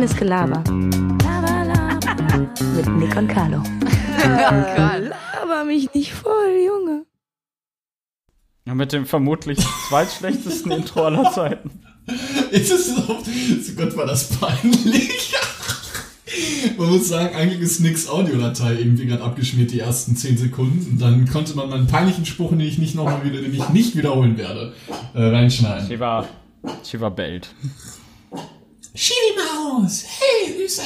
Reines Gelaber. Laber, laber. Mit Nick und Carlo. Laber mich nicht voll, Junge. Ja, mit dem vermutlich zweitschlechtesten Intro aller Zeiten. Ist es so? Gott, war das peinlich. Man muss sagen, eigentlich ist Nicks Audiodatei irgendwie gerade abgeschmiert, die ersten 10 Sekunden. Und dann konnte man meinen peinlichen Spruch, den ich nicht nochmal wieder, den ich nicht wiederholen werde, äh, reinschneiden. Shiva, Shiva bellt. Schibi-Maus! Hey, Süße!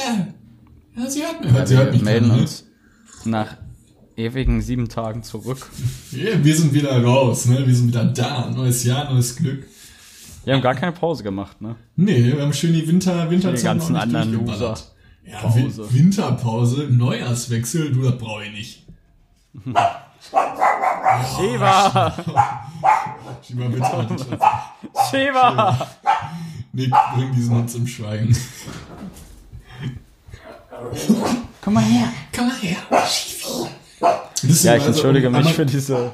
Ja, sie hört mich. Ja, sie hört mich Wir melden ne? uns nach ewigen sieben Tagen zurück. Ja, wir sind wieder raus, ne? Wir sind wieder da. Neues Jahr, neues Glück. Wir haben gar keine Pause gemacht, ne? Nee, wir haben schön die Winter, Winterzeit Die ganzen noch nicht anderen. Loser. Ja, Pause. Win Winterpause, Neujahrswechsel, du, das brauche ich nicht. Shiva! Schieb mal bitte an. Shiva! Nick, bring diesen Hund zum Schweigen. Komm mal her. Komm mal her. Das Ja, ich also, entschuldige mich einmal- für diese,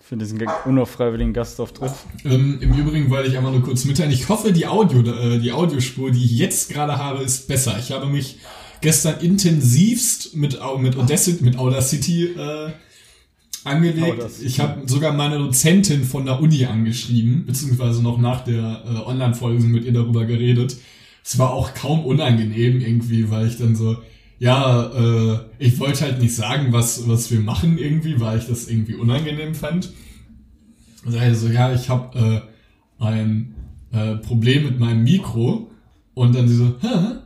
für diesen unauffreiwilligen Gastauftritt. Ähm, Im Übrigen wollte ich einmal nur kurz mitteilen, ich hoffe, die, Audio, äh, die Audiospur, die ich jetzt gerade habe, ist besser. Ich habe mich gestern intensivst mit, mit Audacity, mit Audacity äh, angelegt. Audacity. Ich habe sogar meine Dozentin von der Uni angeschrieben, beziehungsweise noch nach der äh, Online-Folge mit ihr darüber geredet. Es war auch kaum unangenehm irgendwie, weil ich dann so, ja, äh, ich wollte halt nicht sagen, was, was wir machen irgendwie, weil ich das irgendwie unangenehm fand. Also ja, ich habe äh, ein äh, Problem mit meinem Mikro und dann sie so, hä?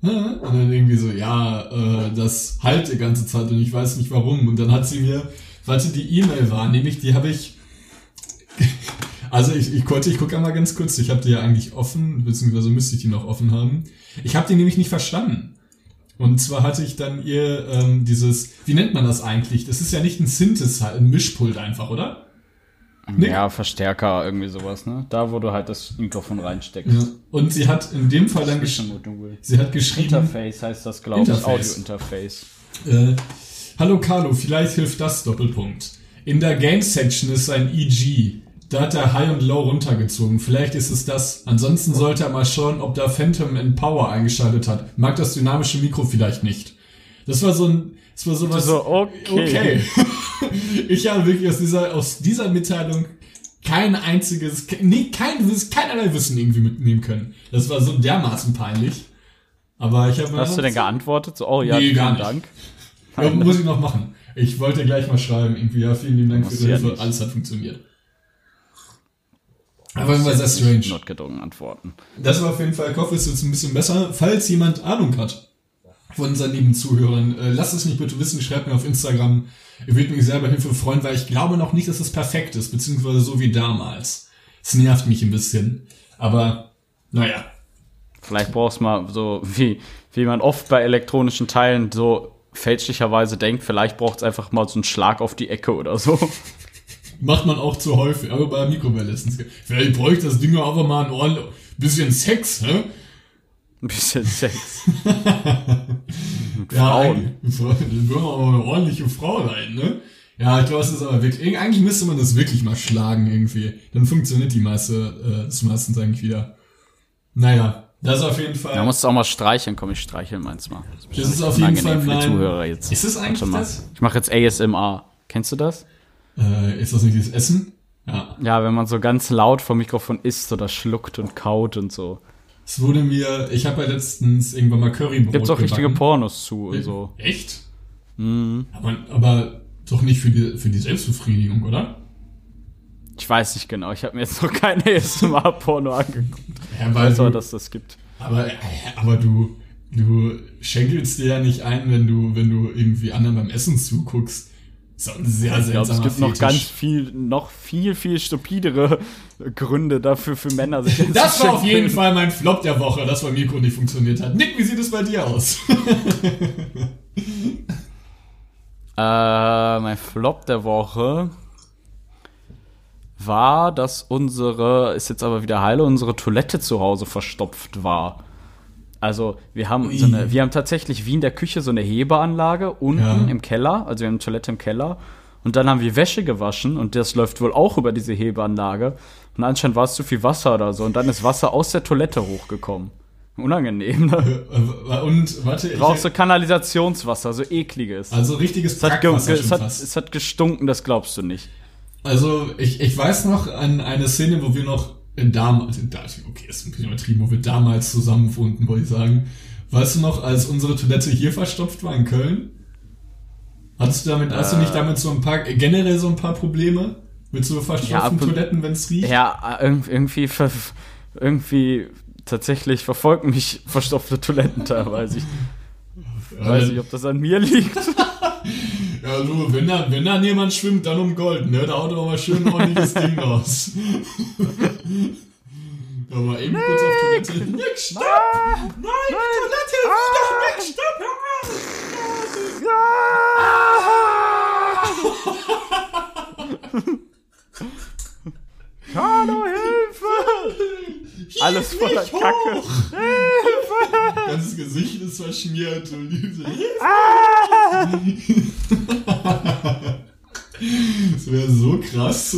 Hä? Und dann irgendwie so, ja, äh, das halt die ganze Zeit und ich weiß nicht warum. Und dann hat sie mir, sie die E-Mail war, nämlich die habe ich, also ich, ich konnte, ich gucke einmal ganz kurz, ich habe die ja eigentlich offen, beziehungsweise müsste ich die noch offen haben. Ich habe die nämlich nicht verstanden. Und zwar hatte ich dann ihr ähm, dieses, wie nennt man das eigentlich? Das ist ja nicht ein Synthesizer, ein Mischpult einfach, oder? Nee. Ja, Verstärker, irgendwie sowas, ne? Da, wo du halt das Mikrofon reinsteckst. Ja. Und sie hat in dem Fall dann gesch Zwischenmodul. sie hat geschrieben, Interface heißt das, glaube ich. Interface. Audio-Interface. äh, Hallo Carlo, vielleicht hilft das Doppelpunkt. In der Game Section ist ein EG. Da hat er High und Low runtergezogen. Vielleicht ist es das. Ansonsten sollte er mal schauen, ob da Phantom and Power eingeschaltet hat. Mag das dynamische Mikro vielleicht nicht. Das war so ein, das war so was. So, okay. Okay. ich habe wirklich aus dieser, aus dieser Mitteilung kein einziges, nee, kein, keinerlei Wissen irgendwie mitnehmen können. Das war so dermaßen peinlich. Aber ich habe Hast du denn geantwortet? So, oh ja, Nee, vielen. Dank. Ja, muss ich noch machen. Ich wollte gleich mal schreiben, irgendwie, ja, vielen lieben Dank für die Hilfe. Alles hat funktioniert. Aber war sehr strange. Notgedrungen antworten. Das war auf jeden Fall, ich hoffe, es ist jetzt ein bisschen besser. Falls jemand Ahnung hat von unseren lieben Zuhörern, äh, lasst es mich bitte wissen, schreibt mir auf Instagram. Ich würde mich selber Hilfe freuen, weil ich glaube noch nicht, dass es perfekt ist, beziehungsweise so wie damals. Es nervt mich ein bisschen. Aber, naja. Vielleicht brauchst du mal so, wie, wie man oft bei elektronischen Teilen so fälschlicherweise denkt, vielleicht braucht es einfach mal so einen Schlag auf die Ecke oder so. Macht man auch zu häufig, aber bei der Mikrowelle letztens. Vielleicht bräuchte das Ding auch einfach mal ein ordentlich, bisschen Sex, hä? Ein bisschen Sex. Ja, Frauen. eigentlich- Dann würden wir aber eine ordentliche Frau rein, ne? Ja, ich glaube, es ist aber wirklich, eigentlich müsste man das wirklich mal schlagen irgendwie. Dann funktioniert die meiste, äh, das meistens eigentlich wieder. Naja, das ist auf jeden Fall. Da musst du auch mal streicheln. Komm, ich streicheln meins mal. Das ist auf jeden Fall für die Zuhörer jetzt. Ist es eigentlich das? Ich mache jetzt ASMR. Kennst du das? äh, ist das nicht das Essen? Ja. Ja, wenn man so ganz laut vom Mikrofon isst oder schluckt und kaut und so. Es wurde mir, ich habe ja letztens irgendwann mal Currybrot Gibt's auch richtige. Pornos zu und so. Echt? Mhm. Aber, aber doch nicht für die, für die Selbstbefriedigung, oder? Ich weiß nicht genau. Ich habe mir jetzt noch kein ASMR-Porno angeguckt. Ja, weil aber, du, dass das gibt. aber, aber du, du schenkelst dir ja nicht ein, wenn du, wenn du irgendwie anderen beim Essen zuguckst. Auch ein sehr Ich glaube, es gibt noch Fetisch. ganz viel, noch viel, viel stupidere Gründe dafür für Männer, sich Das war auf jeden. Fall mein Flop der Woche, dass mein Mikro nicht funktioniert hat. Nick, wie sieht es bei dir aus? Äh, mein Flop der Woche war, dass unsere, ist jetzt aber wieder heile, unsere Toilette zu Hause verstopft war. Also, wir haben so eine, wir haben tatsächlich wie in der Küche so eine Hebeanlage unten Ja. im Keller, also wir haben eine Toilette im Keller. Und dann haben wir Wäsche gewaschen und das läuft wohl auch über diese Hebeanlage. Und anscheinend war es zu viel Wasser oder so. Und dann ist Wasser aus der Toilette hochgekommen. Unangenehm, ne? Äh, Und warte, ich, Brauchst du Kanalisationswasser, so ekliges. also richtiges es, hat es, hat, es hat gestunken, das glaubst du nicht. Also ich, ich weiß noch an eine Szene, wo wir noch in damals, in, okay, ist ein bisschen übertrieben, wo wir damals zusammen wohnten, wollte ich sagen. Weißt du noch, als unsere Toilette hier verstopft war in Köln? Hattest du damit, hast du nicht damit so ein paar, generell so ein paar Probleme? Mit so Ja, verstopften und- Toiletten, wenn es riecht? Ja, irg- irgendwie, irgendwie tatsächlich verfolgen mich verstopfte Toiletten teilweise. Ich weiß nicht, ob das an mir liegt. Ja, du, wenn da, wenn da jemand schwimmt, dann um Gold, ne? Da haut er mal schön ein ordentliches Ding raus. Aber eben kurz auf Toilette. Nick, stopp! Nein, die Toilette doch weg! Stopp! Hallo, Hilfe! Alles voller! Kacke. Ganzes Gesicht ist verschmiert. Und diese das wäre so krass.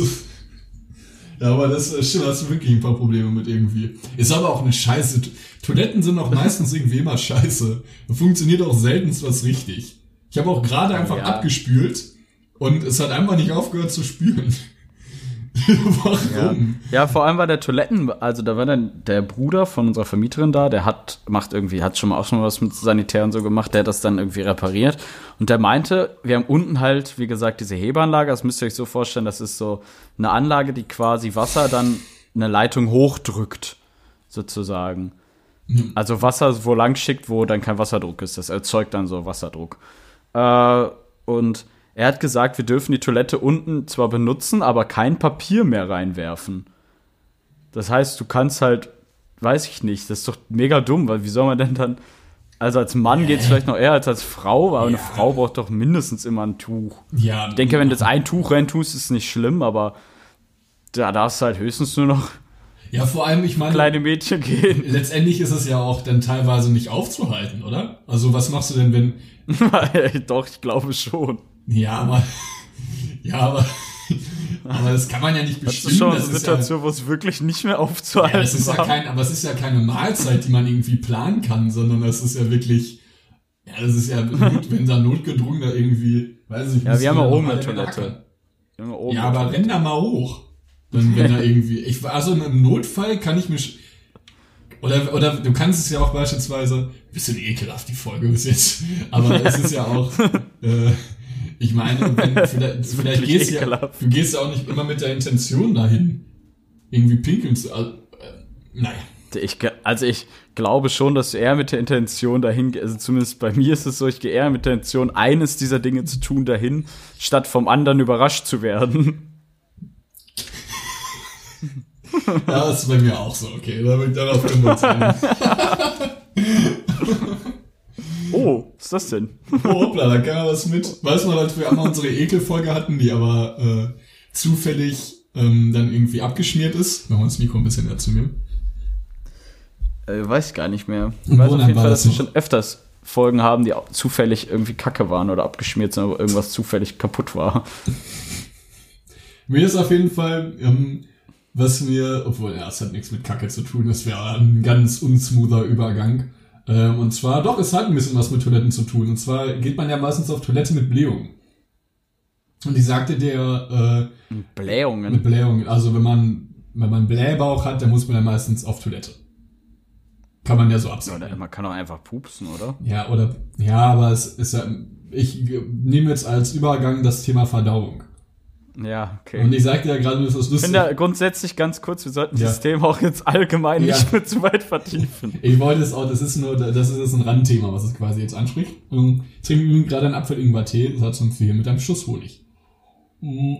Ja, aber das äh, stimmt, hast du wirklich ein paar Probleme mit irgendwie. Ist aber auch eine Scheiße. Toiletten sind auch meistens irgendwie immer scheiße. Da funktioniert auch seltenst was richtig. Ich habe auch gerade einfach Ja. abgespült und es hat einfach nicht aufgehört zu spülen. Warum? Ja, vor allem war der Toiletten, also da war dann der Bruder von unserer Vermieterin da, der hat, macht irgendwie, hat schon mal auch schon mal was mit Sanitär und so gemacht, der hat das dann irgendwie repariert. Und der meinte, wir haben unten halt, wie gesagt, diese Hebeanlage, das müsst ihr euch so vorstellen, das ist so eine Anlage, die quasi Wasser dann eine Leitung hochdrückt, sozusagen. Also Wasser wo lang schickt, wo dann kein Wasserdruck ist. Das erzeugt dann so Wasserdruck. Äh, und er hat gesagt, wir dürfen die Toilette unten zwar benutzen, aber kein Papier mehr reinwerfen. Das heißt, du kannst halt, weiß ich nicht, das ist doch mega dumm, weil wie soll man denn dann, also als Mann geht es vielleicht noch eher als als Frau, aber eine Ja. Frau braucht doch mindestens immer ein Tuch. Ja, Ich denke, wenn du jetzt ein Tuch reintust, ist es nicht schlimm, aber da darfst du halt höchstens nur noch ja, vor allem, ich meine, kleine Mädchen gehen. letztendlich ist es ja auch dann teilweise nicht aufzuhalten, oder? Also was machst du denn, wenn, doch, ich glaube schon. Ja, aber, ja, aber, aber das kann man ja nicht Das ist bestimmen. schon eine ist ja, Situation, wo es wirklich nicht mehr ja, aufzuhalten das ist ja kein, aber es ist ja keine Mahlzeit, die man irgendwie planen kann, sondern das ist ja wirklich, ja, das ist ja, Not, wenn da notgedrungen da irgendwie, weiß ich. Ja, wir haben ja oben eine Toilette. oben Ja, aber renn da mal hoch. Wenn, wenn da irgendwie, ich, also im Notfall kann ich mich, oder, oder du kannst es ja auch beispielsweise, bisschen ekelhaft die Folge bis jetzt, aber es ist ja auch, äh, ich meine, wenn, vielleicht, vielleicht gehst du ja, du gehst ja auch nicht immer mit der Intention dahin, irgendwie pinkeln zu, also, äh, naja. Ich, also ich glaube schon, dass du eher mit der Intention dahin, also zumindest bei mir ist es so, ich gehe eher mit der Intention, eines dieser Dinge zu tun dahin, statt vom anderen überrascht zu werden. Ja, das ist bei mir auch so, okay, darauf können wir uns einigen. Oh, was ist das denn? Oh, hoppla, da kann man was mit. Weißt du noch, als wir einmal unsere Ekelfolge hatten, die aber äh, zufällig ähm, dann irgendwie abgeschmiert ist? Machen wir das Mikro ein bisschen näher zu mir. Äh, weiß ich gar nicht mehr. Ich weiß auf jeden Fall, das dass wir noch? schon öfters Folgen haben, die auch zufällig irgendwie kacke waren oder abgeschmiert sind, aber irgendwas zufällig kaputt war. Mir ist auf jeden Fall, ähm, was mir, obwohl, ja, es hat nichts mit Kacke zu tun, das wäre ein ganz unsmoother Übergang. Ähm, und zwar, doch, es hat ein bisschen was mit Toiletten zu tun. Und zwar geht man ja meistens auf Toilette mit Blähung. Und ich sagte der, äh, Mit Blähungen. Blähung. Also wenn man, wenn man Blähbauch hat, dann muss man ja meistens auf Toilette. Kann man ja so absagen. Oder man kann auch einfach pupsen, oder? Ja, oder, ja, aber es ist ja, ich nehme jetzt als Übergang das Thema Verdauung. Ja, okay. Und ich sagte ja gerade, das ist Ich lustig. finde ja grundsätzlich ganz kurz, wir sollten Ja. das Thema auch jetzt allgemein Ja. nicht mehr zu weit vertiefen. Ich wollte es auch, das ist nur, das ist jetzt ein Randthema, was es quasi jetzt anspricht. Und ich trinke übrigens gerade einen Apfel-Ingwer-Tee, das hat so viel mit einem Schuss Honig. Mm.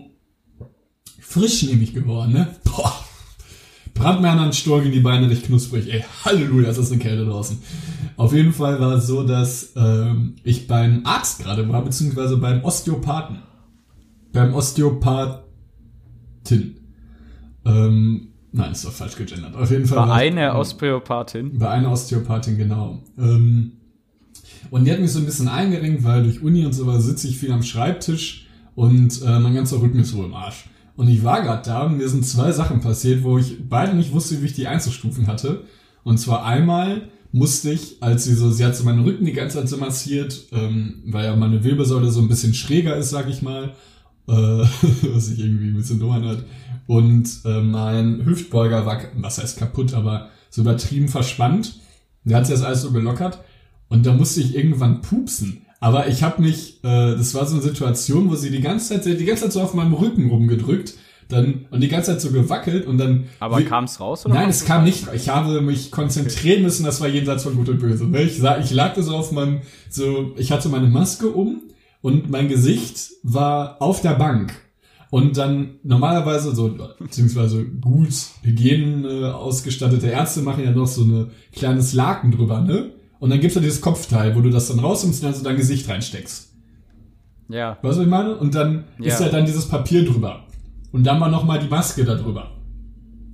Frisch nämlich geworden, ne? Boah. Brat mir an Storch in die Beine recht knusprig. Ey, Halleluja, es ist eine Kälte draußen. Auf jeden Fall war es so, dass ähm, ich beim Arzt gerade war, beziehungsweise beim Osteopathen. Beim Osteopathin. Ähm, nein, ist doch falsch gegendert. Auf jeden Fall War war eine Osteopathin. bei einer Osteopathin, genau. Ähm, und die hat mich so ein bisschen eingeringt, weil durch Uni und sowas sitze ich viel am Schreibtisch und äh, mein ganzer Rücken ist wohl im Arsch. Und ich war gerade da und mir sind zwei Sachen passiert, wo ich beide nicht wusste, wie ich die einzustufen hatte. Und zwar einmal musste ich, als sie so, sie hat so meinen Rücken die ganze Zeit so massiert, ähm, weil ja meine Wirbelsäule so ein bisschen schräger ist, sag ich mal, äh, was sich irgendwie ein bisschen dumm anhört. Und äh, mein Hüftbeuger war, was heißt kaputt, aber so übertrieben verspannt. Da hat sie das alles so gelockert. Und da musste ich irgendwann pupsen. Aber ich habe mich, äh, das war so eine Situation, wo sie die ganze Zeit, die ganze Zeit so auf meinem Rücken rumgedrückt dann und die ganze Zeit so gewackelt und dann. Aber wie- kam es raus oder? Nein, es kam nicht. Ich habe mich konzentrieren müssen, das war jenseits von Gut und Böse. ne? Ich, sah, ich lag da so auf meinem, so, ich hatte meine Maske um und mein Gesicht war auf der Bank. Und dann normalerweise so, beziehungsweise gut Hygienen äh, ausgestattete Ärzte machen ja noch so eine kleines Laken drüber, ne? Und dann gibt's da dieses Kopfteil, wo du das dann rausnimmst und dann so dein Gesicht reinsteckst. Ja. Weißt du, was ich meine? Und dann Ja. ist ja dann dieses Papier drüber. Und dann war noch mal die Maske da drüber.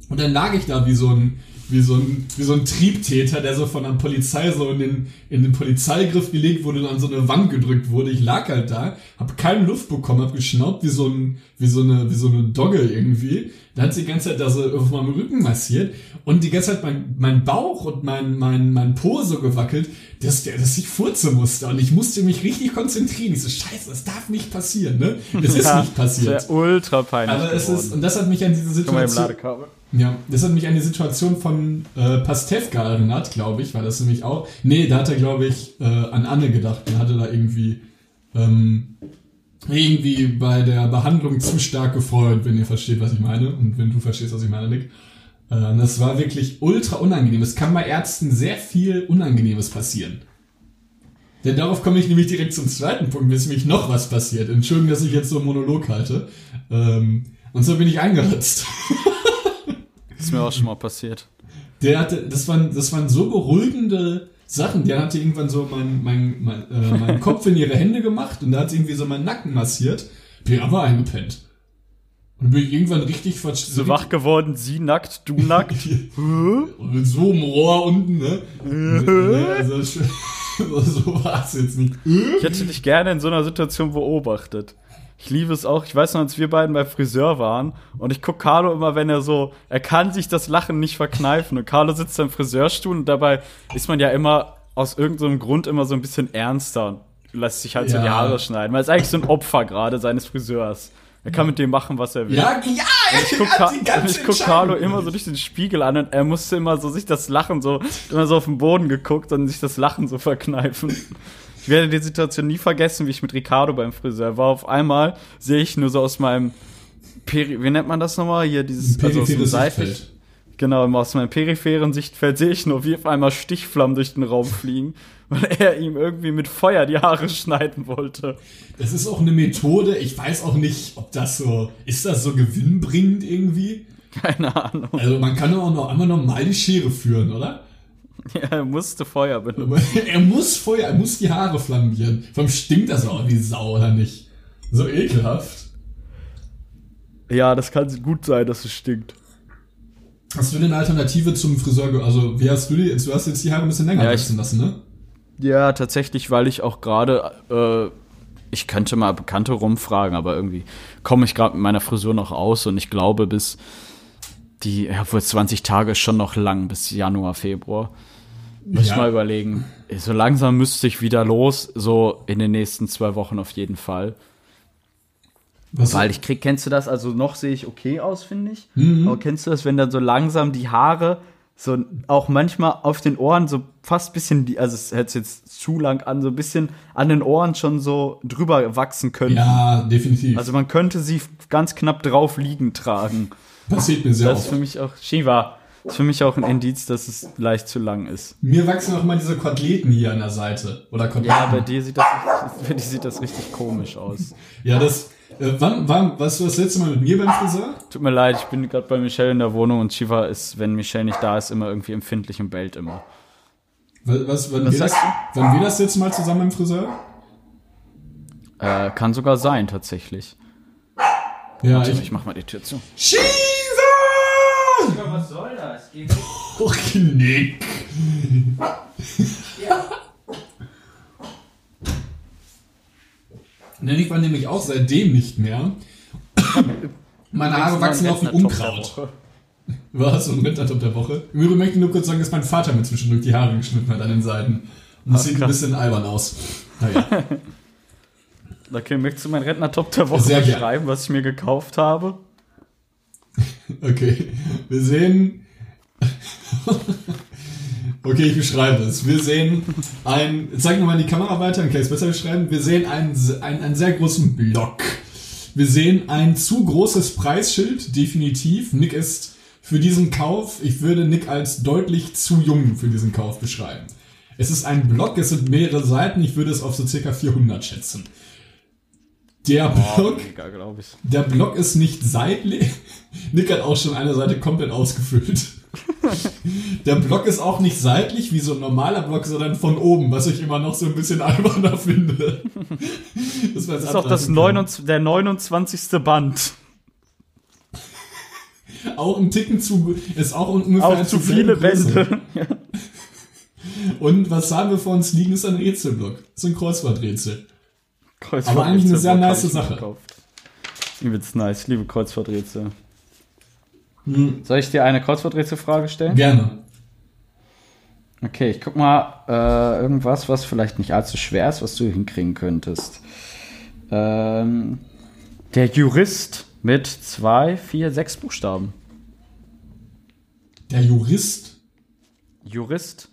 Und dann lag ich da wie so ein, wie so ein, wie so ein Triebtäter, der so von der Polizei so in den, in den Polizeigriff gelegt wurde und an so eine Wand gedrückt wurde. Ich lag halt da, hab keine Luft bekommen, hab geschnaubt wie so ein, wie so eine, wie so eine Dogge irgendwie. Da hat sie die ganze Zeit da so auf meinem Rücken massiert und die ganze Zeit mein, mein Bauch und mein, mein, mein Po so gewackelt, dass der, dass ich furzen musste und ich musste mich richtig konzentrieren. Ich so, scheiße, das darf nicht passieren, ne? Es ist Ja, nicht passiert. Das wäre ultra peinlich. Aber es ist, und das hat mich an diese Situation. Ja, das hat mich an die Situation von äh, Pastewka erinnert, glaube ich, weil das nämlich auch, nee, da hat er, glaube ich, äh, an Anne gedacht. Er hatte da irgendwie, ähm, irgendwie bei der Behandlung zu stark gefreut, wenn ihr versteht, was ich meine. Und wenn du verstehst, was ich meine, Nick. Äh, das war wirklich ultra unangenehm. Es kann bei Ärzten sehr viel Unangenehmes passieren. Denn darauf komme ich nämlich direkt zum zweiten Punkt, bis nämlich noch was passiert. Entschuldigung, dass ich jetzt so einen Monolog halte. Ähm, und so bin ich eingeritzt. Ist mir auch schon mal passiert. Der hatte, das waren, das waren so beruhigende Sachen. Der hatte irgendwann so meinen mein, mein, äh, meinen Kopf in ihre Hände gemacht und da hat sie irgendwie so meinen Nacken massiert. Bin aber eingepennt. Und bin ich irgendwann richtig ver So wach geworden, sie nackt, du nackt. Und mit so einem Rohr unten, ne? Also, so war es jetzt nicht. Ich hätte dich gerne in so einer Situation beobachtet. Ich liebe es auch. Ich weiß noch, als wir beiden bei Friseur waren und ich guck Carlo immer, wenn er so, er kann sich das Lachen nicht verkneifen und Carlo sitzt im Friseurstuhl und dabei ist man ja immer aus irgendeinem Grund immer so ein bisschen ernster und lässt sich halt so Ja. die Haare schneiden. Man ist eigentlich so ein Opfer gerade seines Friseurs. Er kann mit dem machen, was er will. Ja, ja, Ich guck, er Ka ich guck Carlo immer so durch den Spiegel an und er musste immer so sich das Lachen so, immer so auf den Boden geguckt und sich das Lachen so verkneifen. Ich werde die Situation nie vergessen, wie ich mit Ricardo beim Friseur war. Auf einmal sehe ich nur so aus meinem Peri wie nennt man das nochmal? Hier dieses also aus dem Seitlich. Sichtfeld. Genau, aus meinem peripheren Sichtfeld sehe ich nur, wie auf einmal Stichflammen durch den Raum fliegen, weil er ihm irgendwie mit Feuer die Haare schneiden wollte. Das ist auch eine Methode. Ich weiß auch nicht, ob das so, ist das so gewinnbringend irgendwie? Keine Ahnung. Also man kann doch auch noch einmal normal die Schere führen, oder? Ja, er musste Feuer benutzen. er muss Feuer, er muss die Haare flambieren. Vor allem stinkt das auch wie Sau, oder nicht? So ekelhaft. Ja, das kann gut sein, dass es stinkt. Hast du denn eine Alternative zum Friseur? Also, wie hast du die? Du hast jetzt die Haare ein bisschen länger Ja, wachsen lassen, ne? Ja, tatsächlich, weil ich auch gerade, äh, ich könnte mal Bekannte rumfragen, aber irgendwie komme ich gerade mit meiner Frisur noch aus und ich glaube, bis die, ja, wohl 20 Tage ist schon noch lang, bis Januar, Februar. Muss ich Ja. mal überlegen. So langsam müsste ich wieder los, so in den nächsten zwei Wochen auf jeden Fall. Was, Weil ich krieg, kennst du das? Also noch sehe ich okay aus, finde ich. Aber kennst du das, wenn dann so langsam die Haare so auch manchmal auf den Ohren so fast bisschen, die, also es sich jetzt zu lang an, so ein bisschen an den Ohren schon so drüber wachsen können. ja, definitiv. Also man könnte sie ganz knapp drauf liegen tragen. Passiert mir sehr Das ist oft. für mich auch, Shiva, ist für mich auch ein Indiz, dass es leicht zu lang ist. Mir wachsen auch mal diese Koteletten hier an der Seite. Oder Koteletten. Ja, bei dir sieht das, bei dir sieht das richtig komisch aus. Ja, das. Äh, wann, wann, warst du das letzte Mal mit mir beim Friseur? Tut mir leid, ich bin gerade bei Michelle in der Wohnung und Shiva ist, wenn Michelle nicht da ist, immer irgendwie empfindlich und bellt immer. Was, was, wann, Was wir das, wann wir das letzte Mal zusammen beim Friseur? Äh, kann sogar sein, tatsächlich. Ja, Ich, ich. ich mach mal die Tür zu. Shiva! Was soll das? Oh, Knick. Ne, ich war nämlich auch seitdem nicht mehr. Meine Haare wachsen auch wie Unkraut. Was? So ein Rentnertop der Woche? Im Übrigen möchte ich nur kurz sagen, dass mein Vater mir zwischendurch die Haare geschnitten hat an den Seiten. Und das Ach, sieht ein krass. bisschen albern aus. Naja. Okay, möchtest du meinen Rentner-Top der Woche Sehr beschreiben, was ich mir gekauft habe? Okay. Wir sehen. Okay, ich beschreibe es. Wir sehen ein. Zeig nochmal in die Kamera weiter, dann kann ich es besser beschreiben. Wir sehen einen, einen, einen sehr großen Block. Wir sehen ein zu großes Preisschild, definitiv. Nick ist für diesen Kauf, ich würde Nick als deutlich zu jung für diesen Kauf beschreiben. Es ist ein Block, es sind mehrere Seiten, ich würde es auf so circa 400 schätzen. Der Block ich. der Block ist nicht seitlich. Nick hat auch schon eine Seite komplett ausgefüllt. Der Block ist auch nicht seitlich wie so ein normaler Block, sondern von oben, was ich immer noch so ein bisschen alberner finde. Das, Das ist auch das 29, der 29. Band. Auch ein Ticken zu, ist auch ungefähr Auch zu viele. Bände. Und was haben wir vor uns liegen, ist ein Rätselblock. Das ist ein Kreuzworträtsel. Kreuzfahrt- Aber eigentlich eine sehr nice hab ich Sache. gekauft. Übelst nice. Ich liebe Kreuzworträtsel. Hm, Soll ich dir eine Kreuzworträtselfrage stellen? gerne. Okay, ich guck mal äh, irgendwas, was vielleicht nicht allzu schwer ist, was du hinkriegen könntest. Ähm, der Jurist mit zwei, vier, sechs Buchstaben. Der Jurist, Jurist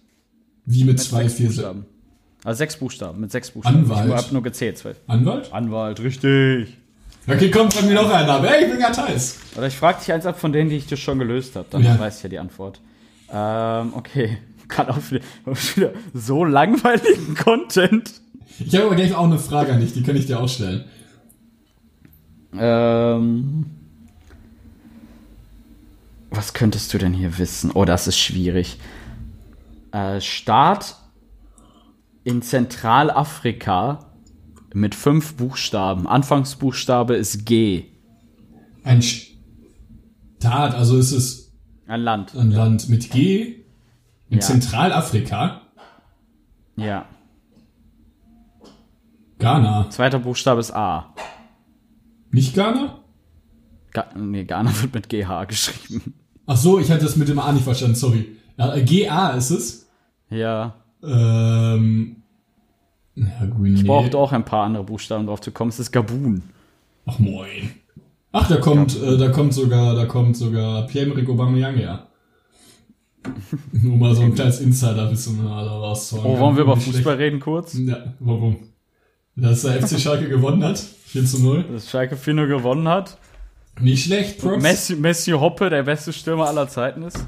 wie mit mit zwei, sechs vier Buchstaben. Also sechs Buchstaben, mit sechs Buchstaben. Anwalt. Ich hab nur gezählt. Zwei. Anwalt? Anwalt, richtig. Okay, komm, frag mir noch einen ab. Hey, ich bin Gatheis. Oder ich frage dich eins ab von denen, die ich dir schon gelöst habe. Dann Ja. weiß ich ja die Antwort. Ähm, okay. Kann auch wieder, auch wieder so langweiligen Content. Ich habe aber gleich auch eine Frage an dich, die kann ich dir auch stellen. Ähm, was könntest du denn hier wissen? Oh, das ist schwierig. Äh, Staat in Zentralafrika mit fünf Buchstaben. Anfangsbuchstabe ist G. Ein Staat, also ist es Ein Land. ein Land mit G in Ja. Zentralafrika, Ja. Ghana. Zweiter Buchstabe ist A. Nicht Ghana? Ga nee, Ghana wird mit GH geschrieben. Ach so, ich hatte das mit dem A nicht verstanden, sorry. Ja, GA ist es. Ja. Ähm, ja, Guinea. Ich brauchte auch ein paar andere Buchstaben drauf zu kommen. Es ist Gabun. Ach moin. Ach, da kommt, äh, da kommt sogar, da kommt sogar Pierre-Emerick Aubameyang her. Nur mal so ein kleines Insider-Wissen rauszuholen. Oh, wollen wir über Nicht schlecht. Fußball reden kurz? Ja, warum? Dass der FC Schalke gewonnen hat. 4 zu 0. Dass Schalke 4 gewonnen hat. Nicht schlecht, Props. Messi, Messi Hoppe der beste Stürmer aller Zeiten ist.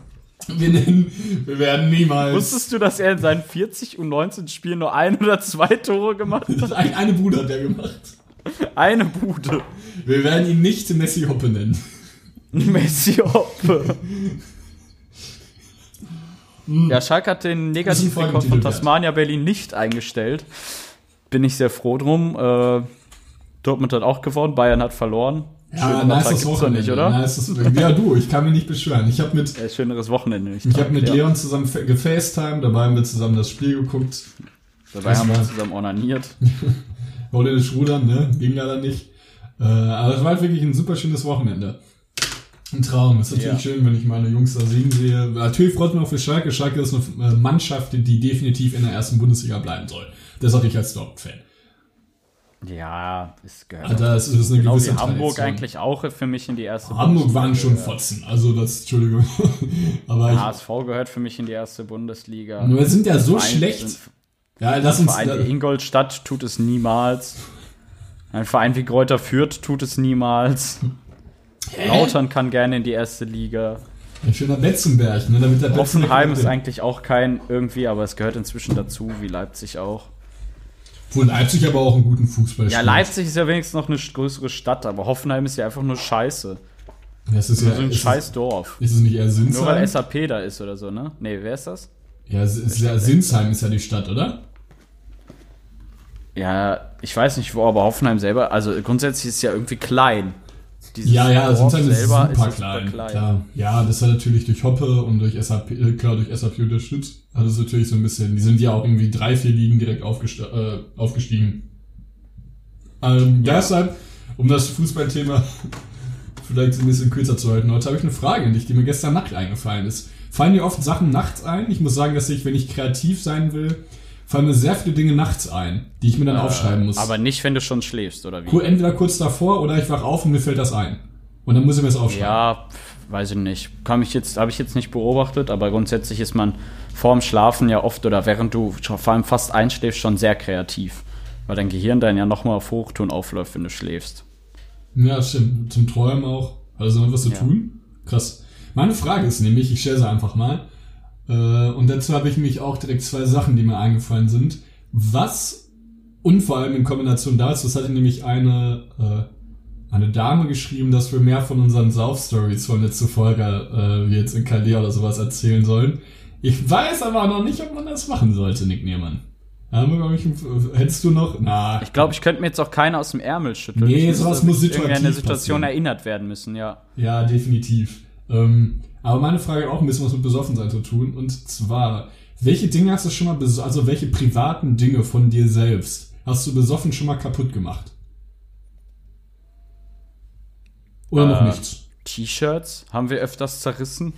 Wir, nennen, wir werden niemals. Wusstest du, dass er in seinen 40 und 19 Spielen nur ein oder zwei Tore gemacht hat? Ein, eine Bude hat er gemacht. Eine Bude. Wir werden ihn nicht Messi Hoppe nennen. Messi Hoppe. Ja, Schalke hat den Negativrekord Folgentitel von. Tasmania Berlin nicht eingestellt. Bin ich sehr froh drum. Äh, Dortmund hat auch gewonnen, Bayern hat verloren. Ja, Schöneren nice Wochenende. nicht, oder? Nice ja, du, ich kann mich nicht beschweren. Ich habe mit, Äh, schöneres Wochenende nicht. ich hab mit ja. Leon zusammen fa- gefacetimed, dabei haben wir zusammen das Spiel geguckt. Dabei haben wir zusammen onaniert. Holländisch rudern, ne? Ging leider nicht. Äh, aber es war halt wirklich ein super schönes Wochenende. Ein Traum. Ist natürlich Ja. schön, wenn ich meine Jungs da singen sehe. Natürlich freut mich auch für Schalke. Schalke ist eine äh, Mannschaft, die- die definitiv in der ersten Bundesliga bleiben soll. Das sage ich als Dortmund-Fan. Ja, ist geil. Also das ist eine Genau wie Hamburg Tradition. eigentlich auch für mich in die erste Hamburg waren schon Bundesliga. Fotzen. Also das, Entschuldigung. aber ich, HSV gehört für mich in die erste Bundesliga. nur wir sind ja so Verein- schlecht. sind- Ja, lass uns. Verein wie Ingolstadt tut es niemals. Ein Verein wie Kräuter Fürth tut es niemals. Lautern kann gerne in die erste Liga. Ein schöner Betzenberg, ne? Damit der Hoffenheim ist eigentlich auch kein irgendwie, aber es gehört inzwischen dazu, wie Leipzig auch. Wo Leipzig aber auch einen guten Fußball Ja, spielt. Leipzig ist ja wenigstens noch eine größere Stadt, aber Hoffenheim ist ja einfach nur scheiße. Das ist So ja, ein ist scheiß Dorf. Es, ist es nicht eher Nur Sinsheim? weil SAP da ist oder so, ne? Nee, wer ist das? Ja, es ist ja, Sinsheim ist ja die Stadt, oder? Ja, ich weiß nicht wo, aber Hoffenheim selber, also grundsätzlich ist es ja irgendwie klein. Dieses Ja, ja, Dorf Sinsheim ist super, ja klein, Klar. Ja, das war natürlich durch Hoppe und durch SAP, äh, klar, durch SAP unterstützt. Also es ist natürlich so ein bisschen, die sind ja auch irgendwie drei, vier Ligen direkt aufgest äh, aufgestiegen. Ähm, ja. Deshalb, um das Fußballthema vielleicht ein bisschen kürzer zu halten. Heute habe ich eine Frage an dich, die mir gestern Nacht eingefallen ist. Fallen dir oft Sachen nachts ein? Ich muss sagen, dass ich, wenn ich kreativ sein will, fallen mir sehr viele Dinge nachts ein, die ich mir dann aufschreiben muss. Aber nicht, wenn du schon schläfst, oder wie? Entweder kurz davor oder ich wach auf und mir fällt das ein. Und dann muss ich mir das aufschreiben. Ja, weiß ich nicht. Kann ich jetzt, habe ich jetzt nicht beobachtet, aber grundsätzlich ist man vorm Schlafen ja oft oder während du vor allem fast einschläfst, schon sehr kreativ. Weil dein Gehirn dann ja nochmal auf Hochtouren aufläuft, wenn du schläfst. Ja, stimmt. Zum Träumen auch. Also noch was zu Ja. tun? Krass. Meine Frage ist nämlich, ich stelle sie einfach mal. Äh, und dazu habe ich mich auch direkt zwei Sachen, die mir eingefallen sind. Was und vor allem in Kombination dazu, das hatte nämlich eine, äh, eine Dame geschrieben, dass wir mehr von unseren Sauf-Stories von letzter Folge, äh, wie jetzt in Calais oder sowas erzählen sollen. Ich weiß aber noch nicht, ob man das machen sollte, Nick Niermann. Hättest du noch? Na, Ich glaube, ich könnte mir jetzt auch keiner aus dem Ärmel schütteln. Nee, ich sowas muss irgendwie an eine situativ Situation passieren. erinnert werden müssen, ja. Ja, definitiv. Ähm, aber meine Frage hat auch ein bisschen was mit Besoffensein zu tun. Und zwar, welche Dinge hast du schon mal, also welche privaten Dinge von dir selbst hast du besoffen schon mal kaputt gemacht? Oder noch Äh, nichts? T-Shirts haben wir öfters zerrissen.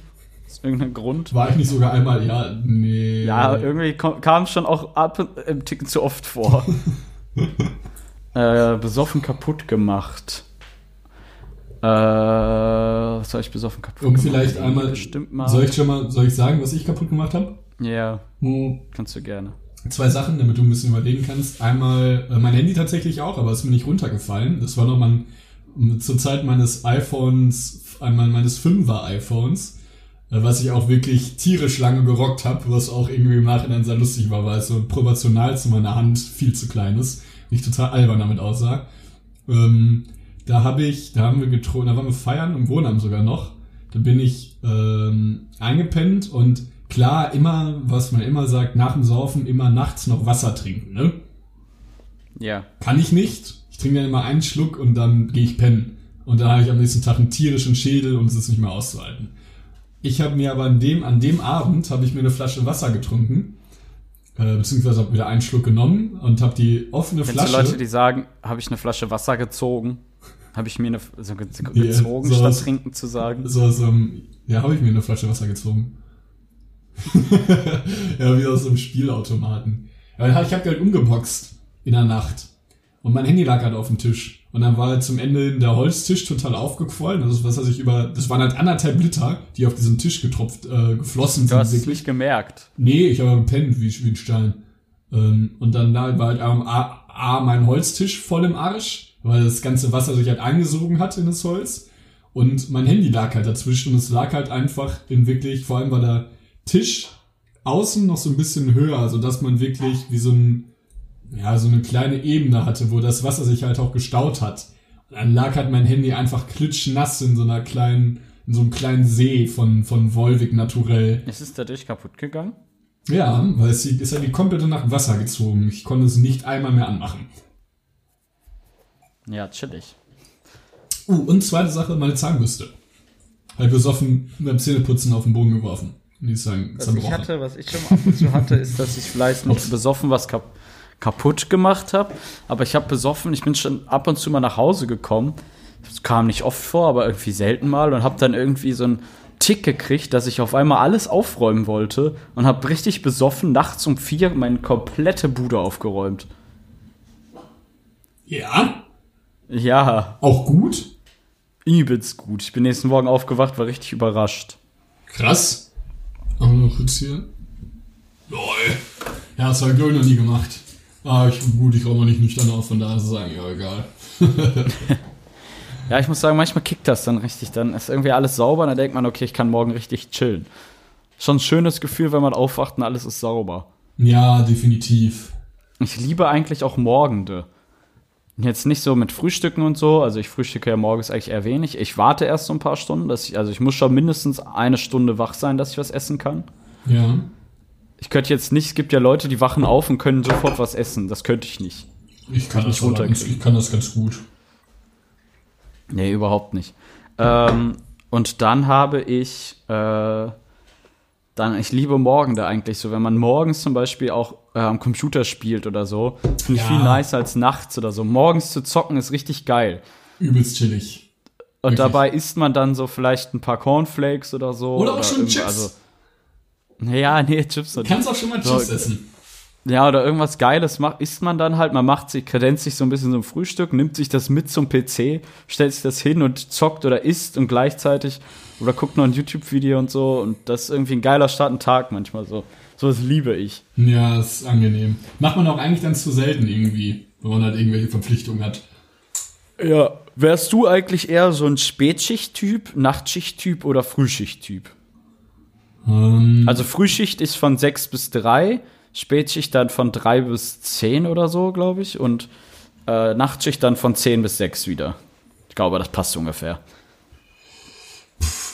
Aus irgendeinem Grund. War ich nicht sogar einmal, ja, nee. Ja, irgendwie kam es schon auch ab und- im Ticken zu oft vor. äh, besoffen kaputt gemacht. Äh, was habe ich besoffen kaputt Und gemacht? vielleicht einmal, Bestimmt mal. soll ich schon mal, soll ich sagen, was ich kaputt gemacht habe? Ja, Hm, kannst du gerne. Zwei Sachen, damit du ein bisschen überlegen kannst. Einmal äh, mein Handy tatsächlich auch, aber es ist mir nicht runtergefallen. Das war noch mal ein- zur Zeit meines iPhones, einmal meines 5er iPhones, äh, was ich auch wirklich tierisch lange gerockt habe, was auch irgendwie im Nachhinein sehr lustig war, weil es so proportional zu meiner Hand viel zu klein ist. Ich total albern damit aussah. Ähm, da habe ich, da haben wir getrunken, da waren wir feiern im Wohnheim sogar noch. Da bin ich ähm, eingepennt und klar, immer, was man immer sagt, nach dem Saufen immer nachts noch Wasser trinken, ne? Ja. Kann ich nicht. Ich trinke dann immer einen Schluck und dann gehe ich pennen. Und dann habe ich am nächsten Tag einen tierischen Schädel und es ist nicht mehr auszuhalten. Ich habe mir aber an dem, an dem Abend habe ich mir eine Flasche Wasser getrunken, äh, beziehungsweise habe wieder einen Schluck genommen und habe die offene Kennst du Flasche. Leute, die sagen, habe ich eine Flasche Wasser gezogen? Habe ich mir eine so ge gezogen, sowas. statt trinken zu sagen? So aus so einem, ja, habe ich mir eine Flasche Wasser gezogen. ja, wie aus so einem Spielautomaten. Ja, ich habe halt umgeboxt in der Nacht. Und mein Handy lag halt auf dem Tisch. Und dann war halt zum Ende der Holztisch total aufgequollen. Das ist, was ich über, das waren halt anderthalb Liter, die auf diesen Tisch getropft, äh, geflossen Du sind. hast es nicht gemerkt. Nee, ich habe gepennt wie, wie ein Stein. Ähm, und dann da war halt am A, A mein Holztisch voll im Arsch, weil das ganze Wasser sich halt eingesogen hat in das Holz. Und mein Handy lag halt dazwischen und es lag halt einfach in wirklich, vor allem war der Tisch außen noch so ein bisschen höher, so dass man wirklich wie so ein, ja, so eine kleine Ebene hatte, wo das Wasser sich halt auch gestaut hat. Und dann lag halt mein Handy einfach klitschnass in so einer kleinen, in so einem kleinen See von, von Volvic naturell. Ist es dadurch kaputt gegangen? Ja, weil es ist ja die komplette Nacht Wasser gezogen. Ich konnte es nicht einmal mehr anmachen. Ja, chillig. Uh, und zweite Sache, meine Zahnbürste. Halt besoffen beim Zähneputzen auf den Boden geworfen. Die ist dann Was ich hatte, was ich schon mal ab und zu hatte, ist, dass ich vielleicht nicht besoffen was kap kaputt gemacht habe. Aber ich habe besoffen, ich bin schon ab und zu mal nach Hause gekommen. Das kam nicht oft vor, aber irgendwie selten mal und habe dann irgendwie so einen Tick gekriegt, dass ich auf einmal alles aufräumen wollte und habe richtig besoffen nachts um vier meine komplette Bude aufgeräumt. Ja, Ja, auch gut. übelst gut. Ich bin nächsten Morgen aufgewacht, war richtig überrascht. Krass. Aber noch kurz hier. Lol. Ja, das habe ich glaube ich noch nie gemacht. Ah, ich, gut, ich räume nicht nüchtern auf, von daher ist es eigentlich ja egal. Ja, ich muss sagen, manchmal kickt das dann richtig. Dann ist irgendwie alles sauber und dann denkt man, okay, ich kann morgen richtig chillen. Schon ein schönes Gefühl, wenn man aufwacht und alles ist sauber. Ja, definitiv. Ich liebe eigentlich auch Morgende. Jetzt nicht so mit Frühstücken und so. Also ich frühstücke ja morgens eigentlich eher wenig. Ich warte erst so ein paar Stunden. Dass ich, also ich muss schon mindestens eine Stunde wach sein, dass ich was essen kann. Ja. Ich könnte jetzt nicht, es gibt ja Leute, die wachen auf und können sofort was essen. Das könnte ich nicht. Ich kann, das ganz, ich kann das ganz gut. Nee, überhaupt nicht. Ähm, und dann habe ich, äh, dann, ich liebe Morgende eigentlich so, wenn man morgens zum Beispiel auch äh, am Computer spielt oder so, finde ich Ja. viel nicer als nachts oder so. Morgens zu zocken ist richtig geil. Übelst chillig. Und Wirklich. dabei isst man dann so vielleicht ein paar Cornflakes oder so. Oder auch schon Chips. Also, ja, nee, Chips Du kannst auch schon mal So, Chips essen. Ja, oder irgendwas Geiles macht, isst man dann halt. Man macht sich, kredenzt sich so ein bisschen so ein Frühstück, nimmt sich das mit zum PC, stellt sich das hin und zockt oder isst und gleichzeitig oder guckt noch ein YouTube-Video und so. Und das ist irgendwie ein geiler Start, ein Tag manchmal so. So was liebe ich. Ja, ist angenehm. Macht man auch eigentlich dann zu selten irgendwie, wenn man halt irgendwelche Verpflichtungen hat. Ja. Wärst du eigentlich eher so ein Spätschicht-Typ, Nachtschicht-Typ oder Frühschicht-Typ? Ähm, Also Frühschicht ist von 6 bis 3, Spätschicht dann von 3 bis 10 oder so, glaube ich. Und äh, Nachtschicht dann von 10 bis 6 wieder. Ich glaube, das passt ungefähr.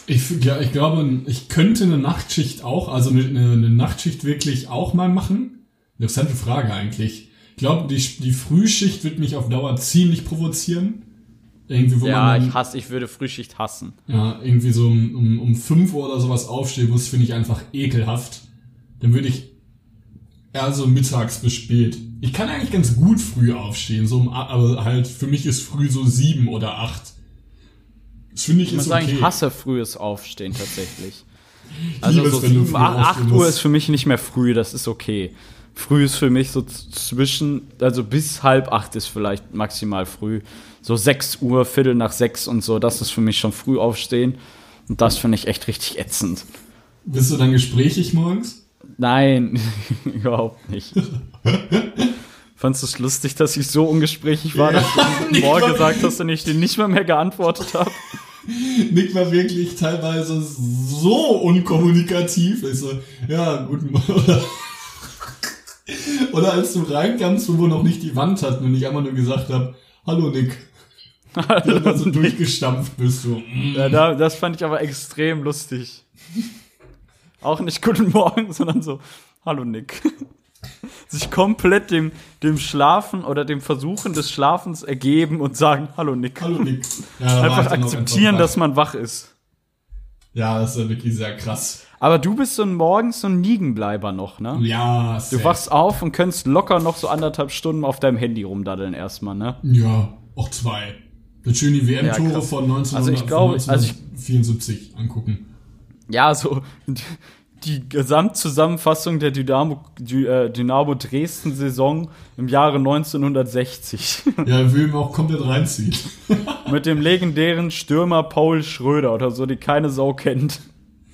Ich, ja, ich glaube, ich könnte eine Nachtschicht auch, also eine, eine, Nachtschicht wirklich auch mal machen. Interessante Frage eigentlich. Ich glaube, die, die Frühschicht wird mich auf Dauer ziemlich provozieren. Irgendwie, wo Ja, man dann, ich hasse, ich würde Frühschicht hassen. ja, irgendwie so um, um, um 5 Uhr oder sowas aufstehen muss, finde ich einfach ekelhaft. Dann würde ich eher so mittags bis spät. Ich kann eigentlich ganz gut früh aufstehen, so um, aber halt für mich ist früh so sieben oder acht. Das finde ich, Ich muss ist sagen, okay. ich hasse frühes Aufstehen tatsächlich. Also es, so wenn du 7, früh 8 aufstehen Uhr ist für mich nicht mehr früh, das ist okay. Früh ist für mich so zwischen, also bis halb acht ist vielleicht maximal früh. So 6 Uhr, Viertel nach sechs und so, das ist für mich schon früh aufstehen. Und das finde ich echt richtig ätzend. Bist du dann gesprächig morgens? Nein, überhaupt nicht. Fandest du es lustig, dass ich so ungesprächig war, dass du Morgen gesagt hast und ich dir nicht mal mehr geantwortet habe? Nick war wirklich teilweise so unkommunikativ. Ich so, ja, guten Morgen. Oder als du reinkamst, wo wir noch nicht die Wand hatten und ich einmal nur gesagt habe, hallo Nick. Und dann so durchgestampft bist du. mm. Ja, da, das fand ich aber extrem lustig. Auch nicht guten Morgen, sondern so, hallo Nick. Sich komplett dem, dem Schlafen oder dem Versuchen des Schlafens ergeben und sagen, hallo Nick. Hallo Nick. Ja, Einfach dann akzeptieren, dass man wach ist. Ja, das ist ja wirklich sehr krass. Aber du bist so ein morgens so ein Liegenbleiber noch, ne? Ja, Du wachst auf und könntest locker noch so anderthalb Stunden auf deinem Handy rumdaddeln erstmal, ne? Ja, auch zwei. Das schöne WM-Tore Ja, von 19, Also ich glaube, also ich- 1974 angucken. Ja, so die Gesamtzusammenfassung der Dynamo, Dy- äh, Dynamo Dresden-Saison im Jahre 1960 Ja, will mir auch komplett reinziehen. mit dem legendären Stürmer Paul Schröder oder so, die keine Sau kennt.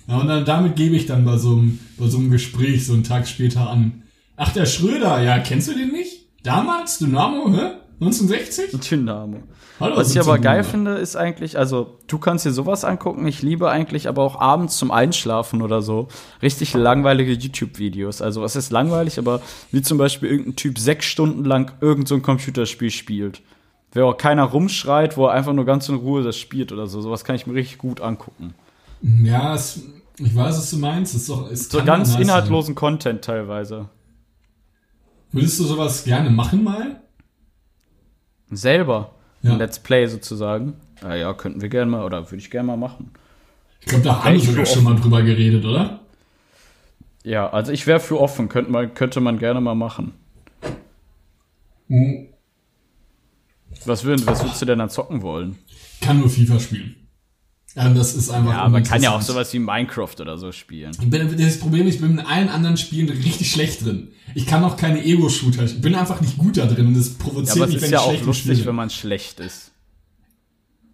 Ja, und dann damit gebe ich dann bei so einem, bei so einem Gespräch so einen Tag später an. Ach, der Schröder, ja, kennst du den nicht? Damals, Dynamo, hä? 1960? Dynamo. Hallo, Was ich aber geil finde, ist eigentlich, also du kannst dir sowas angucken. Ich liebe eigentlich aber auch abends zum Einschlafen oder so richtig langweilige YouTube-Videos. Also was ist langweilig, aber wie zum Beispiel irgendein Typ sechs Stunden lang irgend so ein Computerspiel spielt. Wer auch keiner rumschreit, wo er einfach nur ganz in Ruhe das spielt oder so. Sowas kann ich mir richtig gut angucken. Ja, es, ich weiß, was du meinst. Es ist doch, es So ganz nice sein. inhaltlosen Content teilweise. Würdest du sowas gerne machen mal? Selber. Ja. Ein Let's Play sozusagen. Ja, ja, könnten wir gerne mal, oder würde ich gerne mal machen. Ich glaube, da haben wir schon mal drüber geredet, oder? Ja, also ich wäre für offen, könnte man, könnte man gerne mal machen. Hm, Was, würd, was würdest du denn dann zocken wollen? Kann nur FIFA spielen. Ja, das ist einfach. Ja, man kann ja auch sowas wie Minecraft oder so spielen. Ich bin, das Problem ist, ich bin in allen anderen Spielen richtig schlecht drin. Ich kann auch keine Ego-Shooter. Ich bin einfach nicht gut da drin und das Ja, provoziert aber es mich, ist wenn ja ich auch schlecht lustig, spiele. wenn man schlecht ist.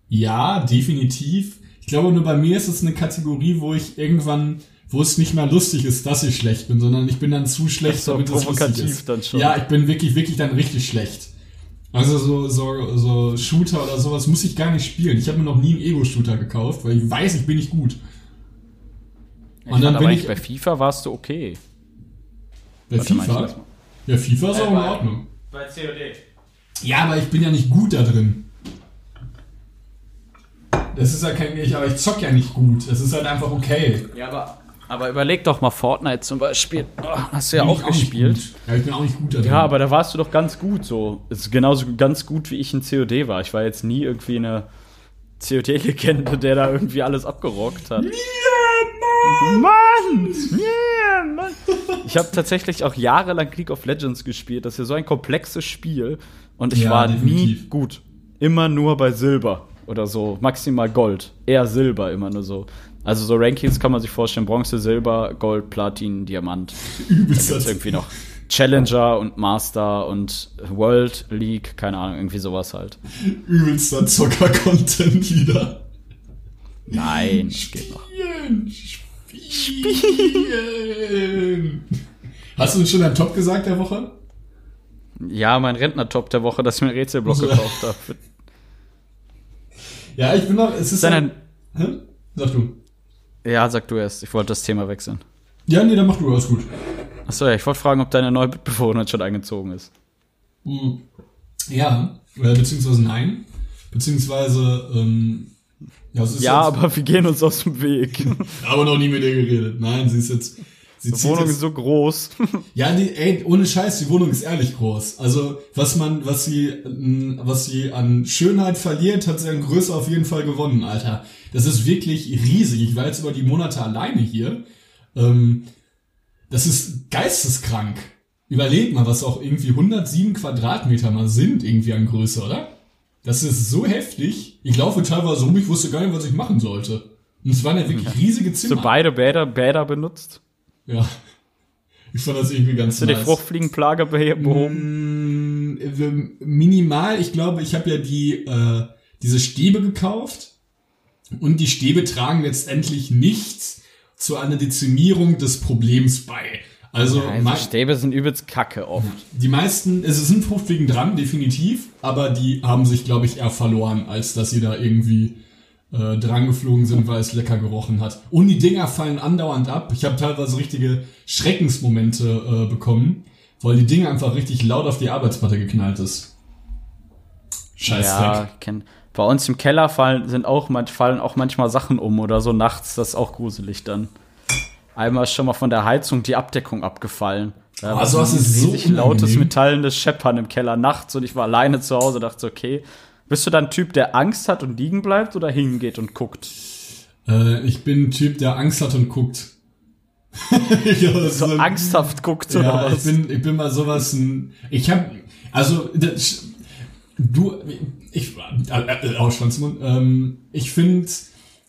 Ja, definitiv. Ich glaube, nur bei mir ist es eine Kategorie, wo ich irgendwann, wo es nicht mehr lustig ist, dass ich schlecht bin, sondern ich bin dann zu schlecht, so, damit es lustig ist. dann schon. Ja, ich bin wirklich, wirklich dann richtig schlecht. Also so, so, so Shooter oder sowas muss ich gar nicht spielen. Ich habe mir noch nie einen Ego-Shooter gekauft, weil ich weiß, ich bin nicht gut. Ich Und dann bin ich bei FIFA warst du okay. bei Warte FIFA. Ja, FIFA ist auch in Ordnung. Bei COD. Ja, aber ich bin ja nicht gut da drin. Das ist ja kein, ich, aber ich zock ja nicht gut. Das ist halt einfach okay. Ja, aber, aber überleg doch mal Fortnite zum Beispiel. Oh, hast du ja Bin auch nicht gespielt. Ja, ich bin auch nicht gut da drin. Ja, aber da warst du doch ganz gut so. Ist genauso ganz gut, wie ich in COD war. Ich war jetzt nie irgendwie eine COD-Legende, der da irgendwie alles abgerockt hat. Mann! Yeah, Mann! Ich habe tatsächlich auch jahrelang League of Legends gespielt. Das ist ja so ein komplexes Spiel. Und ich Ja, war definitiv. nie gut. Immer nur bei Silber. oder so, maximal Gold. Eher Silber immer nur so. Also so Rankings kann man sich vorstellen, Bronze, Silber, Gold, Platin, Diamant. Übelst Gibt's das. irgendwie noch Challenger und Master und World League, keine Ahnung, irgendwie sowas halt. Übelster Zocker-Content wieder. Nein, das geht noch. Spielen. Spielen. Hast du uns schon deinen Top gesagt der Woche? Ja, mein Rentner-Top der Woche, dass ich mir einen Rätselblock Also- gekauft habe. Ja, ich bin noch, es ist Sondern, Hä? Sag du. Ja, sag du erst, ich wollte das Thema wechseln. Ja, nee, dann mach du, alles gut. Achso, ja, ich wollte fragen, ob deine neue Mitbewohnerin schon eingezogen ist. Hm. Ja, äh, beziehungsweise nein. Beziehungsweise, ähm, ja, Ja, aber wir gehen uns aus dem Weg. aber noch nie mit ihr geredet. Nein, sie ist jetzt, sie Die Wohnung ist so groß. Ja, die, ey, ohne Scheiß, die Wohnung ist ehrlich groß. Also, was man, was sie, was sie an Schönheit verliert, hat sie an Größe auf jeden Fall gewonnen, Alter. Das ist wirklich riesig. Ich war jetzt über die Monate alleine hier. Ähm, das ist geisteskrank. Überleg mal, was auch irgendwie 107 Quadratmeter mal sind, irgendwie an Größe, oder? Das ist so heftig. Ich laufe teilweise rum, ich wusste gar nicht, was ich machen sollte. Und es waren ja wirklich riesige Hast du Zimmer. beide Bäder, Bäder benutzt? Ja. Ich fand das irgendwie ganz Hast du die nice. Fruchtfliegenplage beh- behoben? Mm, äh, Minimal, ich glaube, ich habe ja die äh, diese Stäbe gekauft und die Stäbe tragen letztendlich nichts zu einer Dezimierung des Problems bei. Also Ja, also Stäbe sind übelst kacke oft. die meisten, es sind Fruchtfliegen dran, definitiv, aber die haben sich, glaube ich, eher verloren, als dass sie da irgendwie äh, dran geflogen sind, weil es lecker gerochen hat. Und die Dinger fallen andauernd ab. Ich habe teilweise richtige Schreckensmomente äh, bekommen, weil die Dinger einfach richtig laut auf die Arbeitsplatte geknallt ist. Scheiß Ja, kenn. Bei uns im Keller fallen, sind auch, fallen auch manchmal Sachen um oder so nachts. Das ist auch gruselig dann. Einmal ist schon mal von der Heizung die Abdeckung abgefallen. Da Oh, war sowas ein ist so riesig lautes, metallenes Scheppern im Keller nachts und ich war alleine zu Hause, dachte so, okay. Bist du dann ein Typ, der Angst hat und liegen bleibt oder hingeht und guckt? Äh, ich bin ein Typ, der Angst hat und guckt. ich ist So so angsthaft guckt oder Ja, ich was? bin, ich bin mal sowas ein, ich hab, also, das, du, ich, äh, äh, Ausschwanzmund, ähm, ich finde,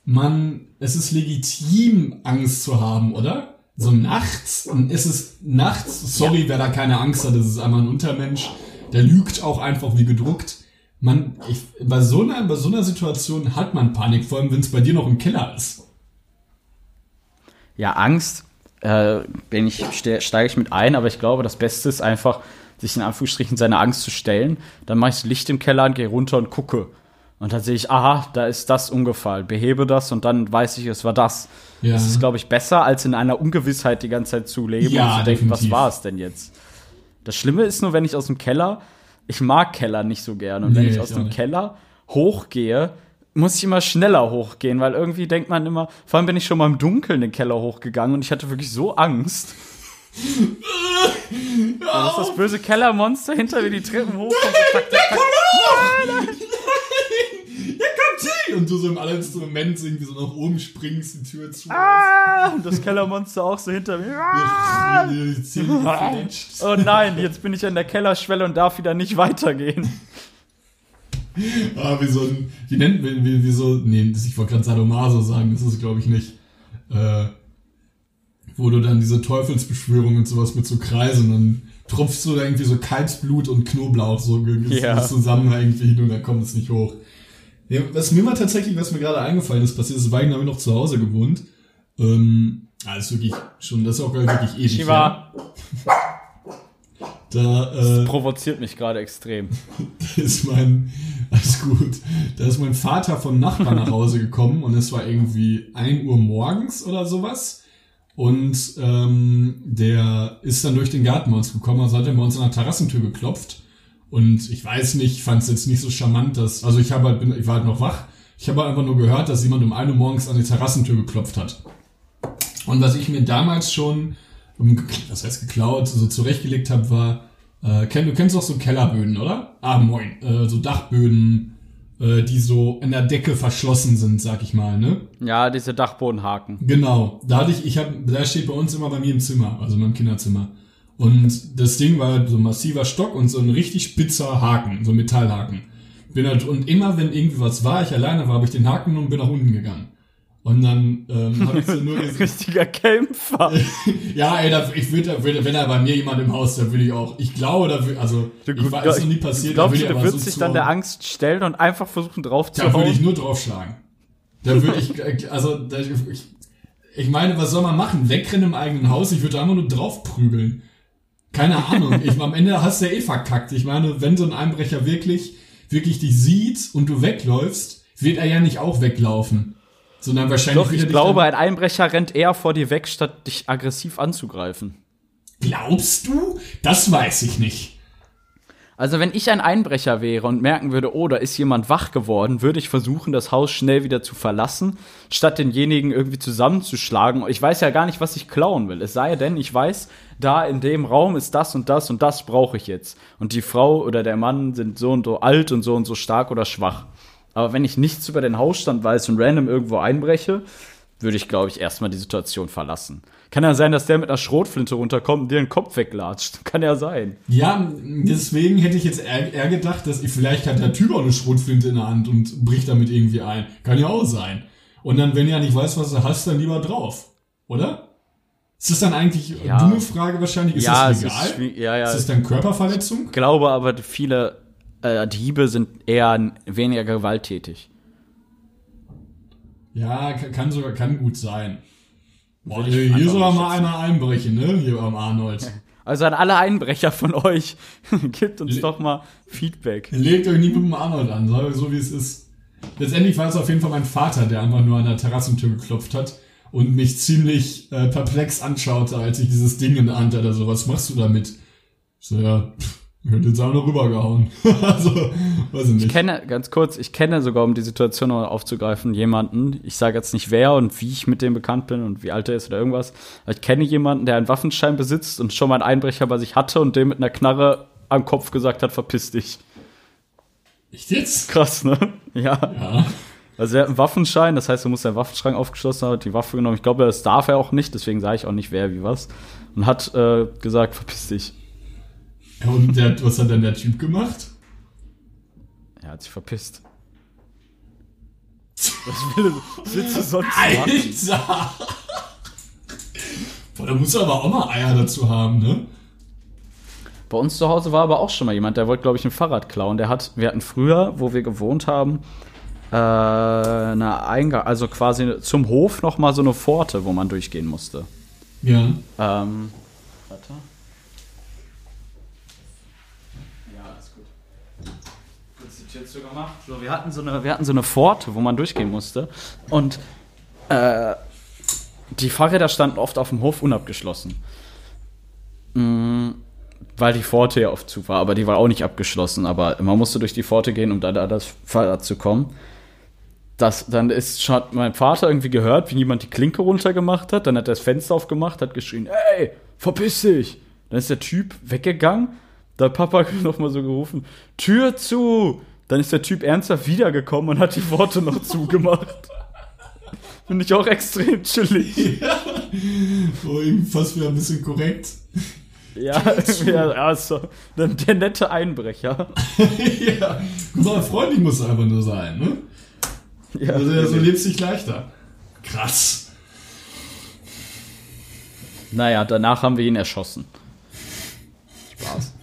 man, es ist legitim, Angst zu haben, oder? So nachts, und es ist nachts, sorry, wer da keine Angst hat, das ist einmal ein Untermensch, der lügt auch einfach wie gedruckt. Man, ich, bei so einer, bei so einer Situation hat man Panik, vor allem wenn es bei dir noch im Keller ist. Ja, Angst, äh, bin ich, ste- steige ich mit ein, aber ich glaube, das Beste ist einfach, sich in Anführungsstrichen seine Angst zu stellen. Dann mache ich das Licht im Keller an, gehe runter und gucke. Und dann sehe ich, aha, da ist das umgefallen. Behebe das und dann weiß ich, es war das. Ja. Das ist, glaube ich, besser, als in einer Ungewissheit die ganze Zeit zu leben Ja, und zu denken, definitiv. was war es denn jetzt? Das Schlimme ist nur, wenn ich aus dem Keller, ich mag Keller nicht so gerne. Und wenn Nee, ich ich aus dem. Keller hochgehe, muss ich immer schneller hochgehen, weil irgendwie denkt man immer, vor allem bin ich schon mal im Dunkeln den Keller hochgegangen und ich hatte wirklich so Angst. Da ist das böse Kellermonster hinter mir die Treppen hoch. zack, zack, zack. Der kommt hin! Und du so im allerletzten Moment irgendwie so nach oben springst, die Tür zu. Ah, und das Kellermonster auch so hinter mir. Ah. Oh nein, jetzt bin ich an der Kellerschwelle und darf wieder nicht weitergehen. Ah, wie so ein, wie nennt man, wie, wie so, nee, das, ich wollte gerade Sadomaso sagen, das ist glaube ich nicht. Äh, wo du dann diese Teufelsbeschwörung und sowas mit so Kreisen, dann tropfst du da irgendwie so Kalbsblut und Knoblauch so Ja. zusammen irgendwie hin und dann kommt es nicht hoch. Ja, was mir mal tatsächlich, was mir gerade eingefallen ist, passiert ist, Weiden habe ich noch zu Hause gewohnt. Ähm, ist wirklich schon, das ist auch wirklich ewig. Shiva. her. Da, äh, Provoziert mich gerade extrem. ist mein, alles gut, da ist mein Vater vom Nachbarn nach Hause gekommen und es war irgendwie 1 Uhr morgens oder sowas. Und ähm, der ist dann durch den Garten bei uns gekommen, also hat er bei uns an der Terrassentür geklopft. Und ich weiß nicht, fand es jetzt nicht so charmant, dass, also ich habe halt, bin, ich war halt noch wach, ich habe einfach nur gehört, dass jemand um 1 Uhr morgens an die Terrassentür geklopft hat. Und was ich mir damals schon, ähm, was heißt geklaut, so zurechtgelegt habe, war, äh, kenn, du kennst doch so Kellerböden, oder? Ah, moin. Äh, so Dachböden, äh, die so in der Decke verschlossen sind, sag ich mal, ne? Ja, diese Dachbodenhaken. Genau. Da hatte ich, ich hab, da steht bei uns immer bei mir im Zimmer, also in meinem Kinderzimmer. Und das Ding war so ein massiver Stock und so ein richtig spitzer Haken, so ein Metallhaken. Bin halt, und immer, wenn irgendwie was war, ich alleine war, habe ich den Haken und bin nach unten gegangen. Und dann ähm, habe ich so nur gesehen. Richtiger Kämpfer. ja, ey, da, ich würde, würd, wenn da bei mir jemand im Haus, da würde ich auch, ich glaube, da würde, also, Du, ich weiß, ist noch nie passiert, glaubst da würde ich wird aber so sich dann der. Angst stellen und einfach versuchen drauf zu Da würde ich nur draufschlagen. Da würde ich, also, da, ich, ich meine, was soll man machen? Wegrennen im eigenen Haus? Ich würde einfach nur draufprügeln. Keine Ahnung. Ich, am Ende hast du ja eh verkackt. Ich meine, wenn so ein Einbrecher wirklich, wirklich dich sieht und du wegläufst, wird er ja nicht auch weglaufen. Sondern wahrscheinlich Doch, wird er ich glaube, ein Einbrecher rennt eher vor dir weg, statt dich aggressiv anzugreifen. Glaubst du? Das weiß ich nicht. Also wenn ich ein Einbrecher wäre und merken würde, oh, da ist jemand wach geworden, würde ich versuchen, das Haus schnell wieder zu verlassen, statt denjenigen irgendwie zusammenzuschlagen. Ich weiß ja gar nicht, was ich klauen will. Es sei denn, ich weiß, da in dem Raum ist das und das und das brauche ich jetzt. Und die Frau oder der Mann sind so und so alt und so und so stark oder schwach. Aber wenn ich nichts über den Hausstand weiß und random irgendwo einbreche, würde ich, glaube ich, erstmal die Situation verlassen. Kann ja sein, dass der mit einer Schrotflinte runterkommt und dir den Kopf weglatscht. Kann ja sein. Ja, deswegen hätte ich jetzt eher, eher gedacht, dass ich, vielleicht hat der Typ auch eine Schrotflinte in der Hand und bricht damit irgendwie ein. Kann ja auch sein. Und dann, wenn er nicht weiß, was du hast, dann lieber drauf. Oder? Ist das dann eigentlich Ja. dumme Frage wahrscheinlich? Ist ja, das legal? ist. Ja, ja. Ist das dann Körperverletzung? Ich glaube aber, viele äh, Diebe sind eher weniger gewalttätig. Ja, kann, kann sogar, kann gut sein. Boah, hier einfach soll mal einer einbrechen, ne? Hier am Arnold. Also an alle Einbrecher von euch, gebt uns Le- doch mal Feedback. Legt euch nie mit dem Arnold an, so, so wie es ist. Letztendlich war es auf jeden Fall mein Vater, der einfach nur an der Terrassentür geklopft hat und mich ziemlich äh, perplex anschaute, als ich dieses Ding in der Hand hatte. So, was machst du damit? Ich so, ja, pff, hätte jetzt auch noch rübergehauen. also, weiß ich Ich nicht. kenne, ganz kurz, ich kenne sogar, um die Situation noch aufzugreifen, jemanden, ich sage jetzt nicht wer und wie ich mit dem bekannt bin und wie alt er ist oder irgendwas, aber ich kenne jemanden, der einen Waffenschein besitzt und schon mal einen Einbrecher bei sich hatte und dem mit einer Knarre am Kopf gesagt hat, verpiss dich. Echt jetzt? Krass, ne? Ja. Ja. Also er hat einen Waffenschein, das heißt, er muss seinen Waffenschrank aufgeschlossen haben, hat die Waffe genommen. Ich glaube, das darf er auch nicht, deswegen sage ich auch nicht, wer wie was. Und hat äh, gesagt, verpiss dich. Und der, was hat denn der Typ gemacht? Er hat sich verpisst. Was, will, willst du sonst machen? Alter! Boah, da muss er aber auch mal Eier dazu haben, ne? Bei uns zu Hause war aber auch schon mal jemand, der wollte, glaube ich, ein Fahrrad klauen. Der hat, wir hatten früher, wo wir gewohnt haben, äh, eine Eingang, also quasi zum Hof noch mal so eine Pforte, wo man durchgehen musste. Ja. Ähm, warte. Ja, alles gut. Tür zugemacht. So, wir hatten so eine, wir hatten so eine Pforte, wo man durchgehen musste. Und äh, die Fahrräder standen oft auf dem Hof unabgeschlossen. Mm, weil die Pforte ja oft zu war, aber die war auch nicht abgeschlossen. Aber man musste durch die Pforte gehen, um da, da das Fahrrad zu kommen. Das, dann ist hat mein Vater irgendwie gehört, wie jemand die Klinke runtergemacht hat. Dann hat er das Fenster aufgemacht, hat geschrien, ey, verpiss dich. Dann ist der Typ weggegangen. Da hat Papa noch mal so gerufen, Tür zu. Dann ist der Typ ernsthaft wiedergekommen und hat die Worte noch zugemacht. Finde ich auch extrem chillig. Oh, irgendwie fast wieder ein bisschen korrekt. Ja, ja also, der, der nette Einbrecher. ja. Guck mal, freundlich muss einfach nur sein, ne? Ja, Also, ja, so lebt sich leichter. Krass. naja, danach haben wir ihn erschossen. Spaß.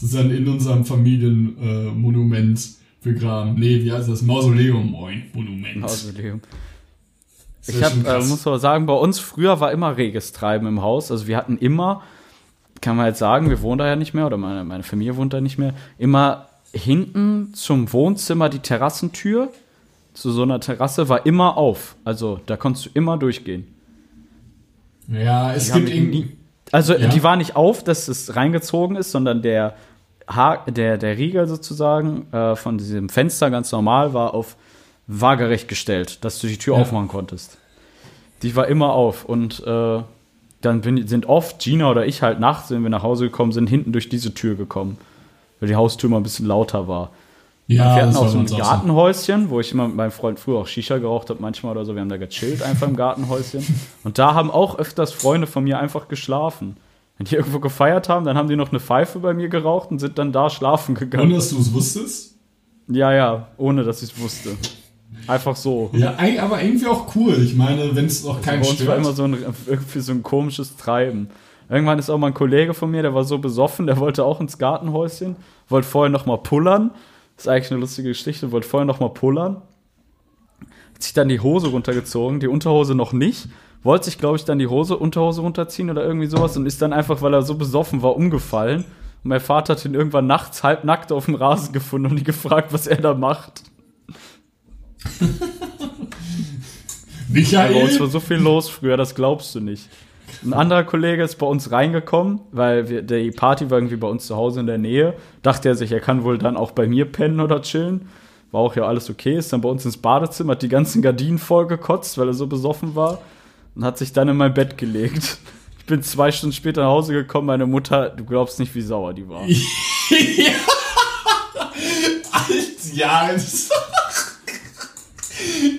Das ist dann in unserem Familienmonument äh, begraben. Nee, wie heißt das? Mausoleum, moin. Monument. Mausoleum. Ich hab, äh, muss aber sagen, bei uns früher war immer reges Treiben im Haus. Also wir hatten immer, kann man jetzt sagen, wir wohnen da ja nicht mehr oder meine, meine Familie wohnt da nicht mehr, immer hinten zum Wohnzimmer die Terrassentür zu so einer Terrasse war immer auf. Also da konntest du immer durchgehen. ja, es Die gibt irgendwie. Also Ja. die war nicht auf, dass es reingezogen ist, sondern der, ha der, der Riegel sozusagen äh, von diesem Fenster ganz normal war auf waagerecht gestellt, dass du die Tür Ja. aufmachen konntest. Die war immer auf und äh, dann bin, sind oft Gina oder ich halt nachts, wenn wir nach Hause gekommen sind, hinten durch diese Tür gekommen, weil die Haustür mal ein bisschen lauter war. Ja, wir hatten auch so ein. Gartenhäuschen, wo ich immer mit meinem Freund früher auch Shisha geraucht habe, manchmal oder so. Wir haben da gechillt einfach im Gartenhäuschen. Und da haben auch öfters Freunde von mir einfach geschlafen. Wenn die irgendwo gefeiert haben, dann haben die noch eine Pfeife bei mir geraucht und sind dann da schlafen gegangen. dass du es wusstest? Ja, ja, ohne dass ich es wusste. Einfach so. Ja, aber irgendwie auch cool. Ich meine, wenn es auch keinen Bei uns war stört. immer so ein, irgendwie so ein komisches Treiben. Irgendwann ist auch mal ein Kollege von mir, der war so besoffen, der wollte auch ins Gartenhäuschen, wollte vorher noch mal pullern. Das ist eigentlich eine lustige Geschichte, wollte vorher noch mal pullern. Hat sich dann die Hose runtergezogen, die Unterhose noch nicht. Wollte sich, glaube ich, dann die Hose, Unterhose runterziehen oder irgendwie sowas und ist dann einfach, weil er so besoffen war, umgefallen. Und mein Vater hat ihn irgendwann nachts halbnackt auf dem Rasen gefunden und ihn gefragt, was er da macht. Bei uns war Michael? so viel los früher, das glaubst du nicht. Ein anderer Kollege ist bei uns reingekommen, weil wir, die Party war irgendwie bei uns zu Hause in der Nähe. Dachte er sich, er kann wohl dann auch bei mir pennen oder chillen. War auch ja alles okay. Ist dann bei uns ins Badezimmer, hat die ganzen Gardinen vollgekotzt, weil er so besoffen war. Und hat sich dann in mein Bett gelegt. Ich bin zwei Stunden später nach Hause gekommen, meine Mutter, du glaubst nicht, wie sauer die war. ja. Alt, ja.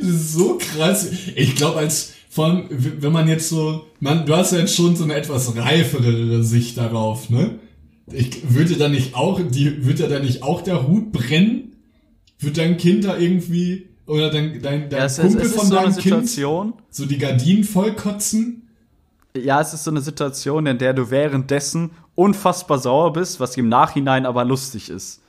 So krass. Ich glaube, als von, wenn man jetzt so, man, du hast ja jetzt schon so eine etwas reifere Sicht darauf, ne? Ich würde da nicht auch, die, würde da nicht auch der Hut brennen? Wird dein Kind da irgendwie, oder dein, dein, dein Ja, es, ist- Kumpel es ist von so eine deinem Kind Situation. so die Gardinen vollkotzen? Ja, es ist so eine Situation, in der du währenddessen unfassbar sauer bist, was im Nachhinein aber lustig ist.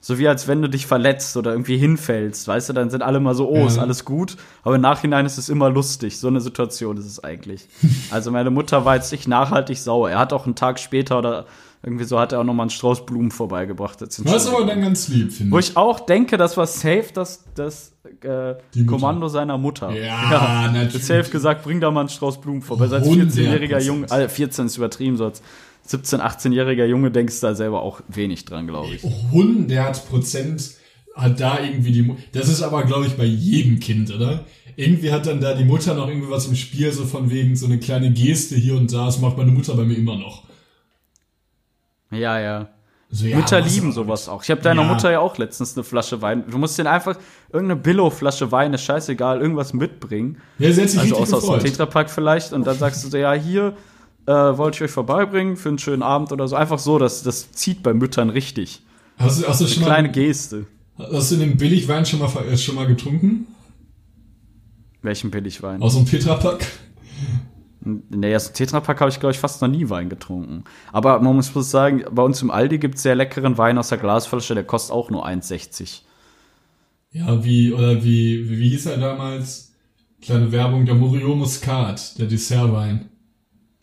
So wie als wenn du dich verletzt oder irgendwie hinfällst, weißt du, dann sind alle mal so, oh, Ja. ist alles gut, aber im Nachhinein ist es immer lustig. So eine Situation ist es eigentlich. Also meine Mutter war jetzt nicht nachhaltig sauer. Er hat auch einen Tag später oder irgendwie so hat er auch noch mal einen Strauß Blumen vorbeigebracht. ist aber dann ganz lieb, finde Wo ich. ich auch denke, das war safe das, das äh, Mutter. Kommando seiner Mutter. Ja, natürlich. Hat safe gesagt, bring da mal einen Strauß Blumen vorbei. Als 14-jähriger Junge, äh, 14 ist übertrieben, so als 17-, 18-jähriger Junge denkst du da selber auch wenig dran, glaube ich. 100 Prozent hat da irgendwie die, Mu- das ist aber glaube ich bei jedem Kind, oder? Irgendwie hat dann da die Mutter noch irgendwie was im Spiel, so von wegen so eine kleine Geste hier und da, das macht meine Mutter bei mir immer noch. Ja, ja. So, ja, Mütter lieben sowas auch. Ich habe deiner Ja. Mutter ja auch letztens eine Flasche Wein. Du musst dir einfach irgendeine Billo-Flasche Wein, ist scheißegal, irgendwas mitbringen. Ja, sie hat sich Also außer aus dem. Tetrapack vielleicht. Und dann sagst du so, ja, hier äh, wollte ich euch vorbeibringen für einen schönen Abend oder so. Einfach so, das, das zieht bei Müttern richtig. Hast du, hast du schon Eine kleine mal, Geste. hast du den Billigwein schon mal, äh, schon mal getrunken? Welchen Billigwein? Aus dem Tetrapack? Nee, aus dem Tetrapack habe ich, glaube ich, fast noch nie Wein getrunken. Aber man muss bloß sagen, bei uns im Aldi gibt es sehr leckeren Wein aus der Glasflasche, der kostet auch nur 1,60. Ja, wie, oder wie, wie, wie hieß er damals? Kleine Werbung, der Murillo Muscat, der Dessertwein.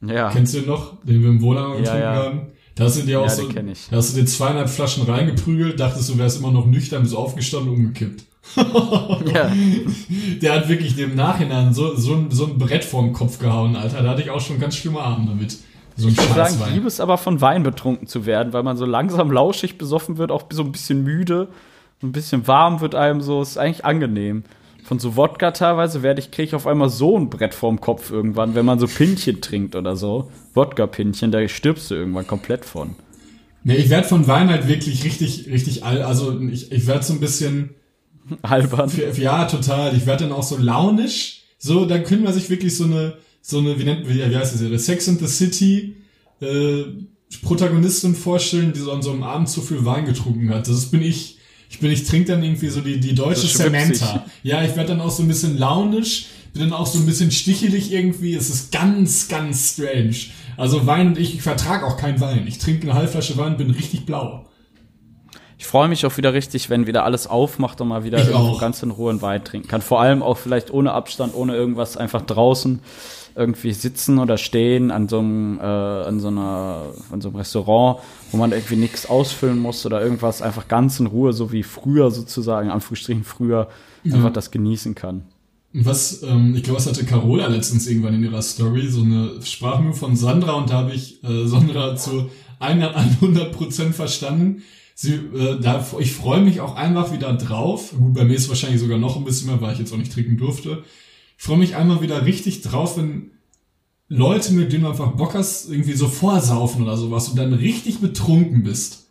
Ja. Kennst du den noch, den wir im Wohnheim getrunken ja. haben? Da hast du dir auch Ja, so, den kenn ich. da hast du dir zweieinhalb Flaschen reingeprügelt, dachtest du wärst immer noch nüchtern, bist aufgestanden und umgekippt. Ja. Der hat wirklich dem Nachhinein so, so, ein, so ein Brett vorm Kopf gehauen, Alter. Da hatte ich auch schon ganz schlimme Abende damit. So Ich würde sagen, ich liebe es aber von Wein betrunken zu werden, weil man so langsam lauschig besoffen wird, auch so ein bisschen müde, so ein bisschen warm wird einem so, ist eigentlich angenehm. Von so Wodka teilweise werde ich, kriege ich auf einmal so ein Brett vorm Kopf irgendwann, wenn man so Pinchen trinkt oder so. Wodka-Pinchen, da stirbst du irgendwann komplett von. Nee, ich werd von Wein halt wirklich richtig, richtig all, also ich, ich werd so ein bisschen, Albern. ja, total, ich werd dann auch so launisch, so, dann können wir sich wirklich so eine, so eine, wie nennt, wie, wie heißt das, hier, Sex and the City, äh, Protagonistin vorstellen, die so an so einem Abend zu viel Wein getrunken hat. Das bin ich. Ich bin, ich trinke dann irgendwie so die, die deutsche. Samantha. Ja, ich werde dann auch so ein bisschen launisch, bin dann auch so ein bisschen stichelig irgendwie. Es ist ganz, ganz strange. Also Wein und ich, ich vertrage auch keinen Wein. Ich trinke eine halbe Flasche Wein, bin richtig blau. Ich freue mich auch wieder richtig, wenn wieder alles aufmacht und mal wieder ganz in Ruhe einen Wein trinken kann. Vor allem auch vielleicht ohne Abstand, ohne irgendwas, einfach draußen irgendwie sitzen oder stehen an so einem, äh, an so einer, an so einem Restaurant, wo man irgendwie nichts ausfüllen muss oder irgendwas, einfach ganz in Ruhe, so wie früher sozusagen, Anführungsstrichen früher, einfach das genießen kann. Was, ähm, ich glaube, das hatte Carola letztens irgendwann in ihrer Story, so eine Sprachmühe von Sandra und da habe ich äh, Sandra zu 100 Prozent verstanden. Sie, äh, da, ich freue mich auch einfach wieder drauf. Gut, bei mir ist wahrscheinlich sogar noch ein bisschen mehr, weil ich jetzt auch nicht trinken durfte. Ich freue mich einmal wieder richtig drauf, wenn Leute, mit denen du einfach Bock hast, irgendwie so vorsaufen oder sowas und dann richtig betrunken bist.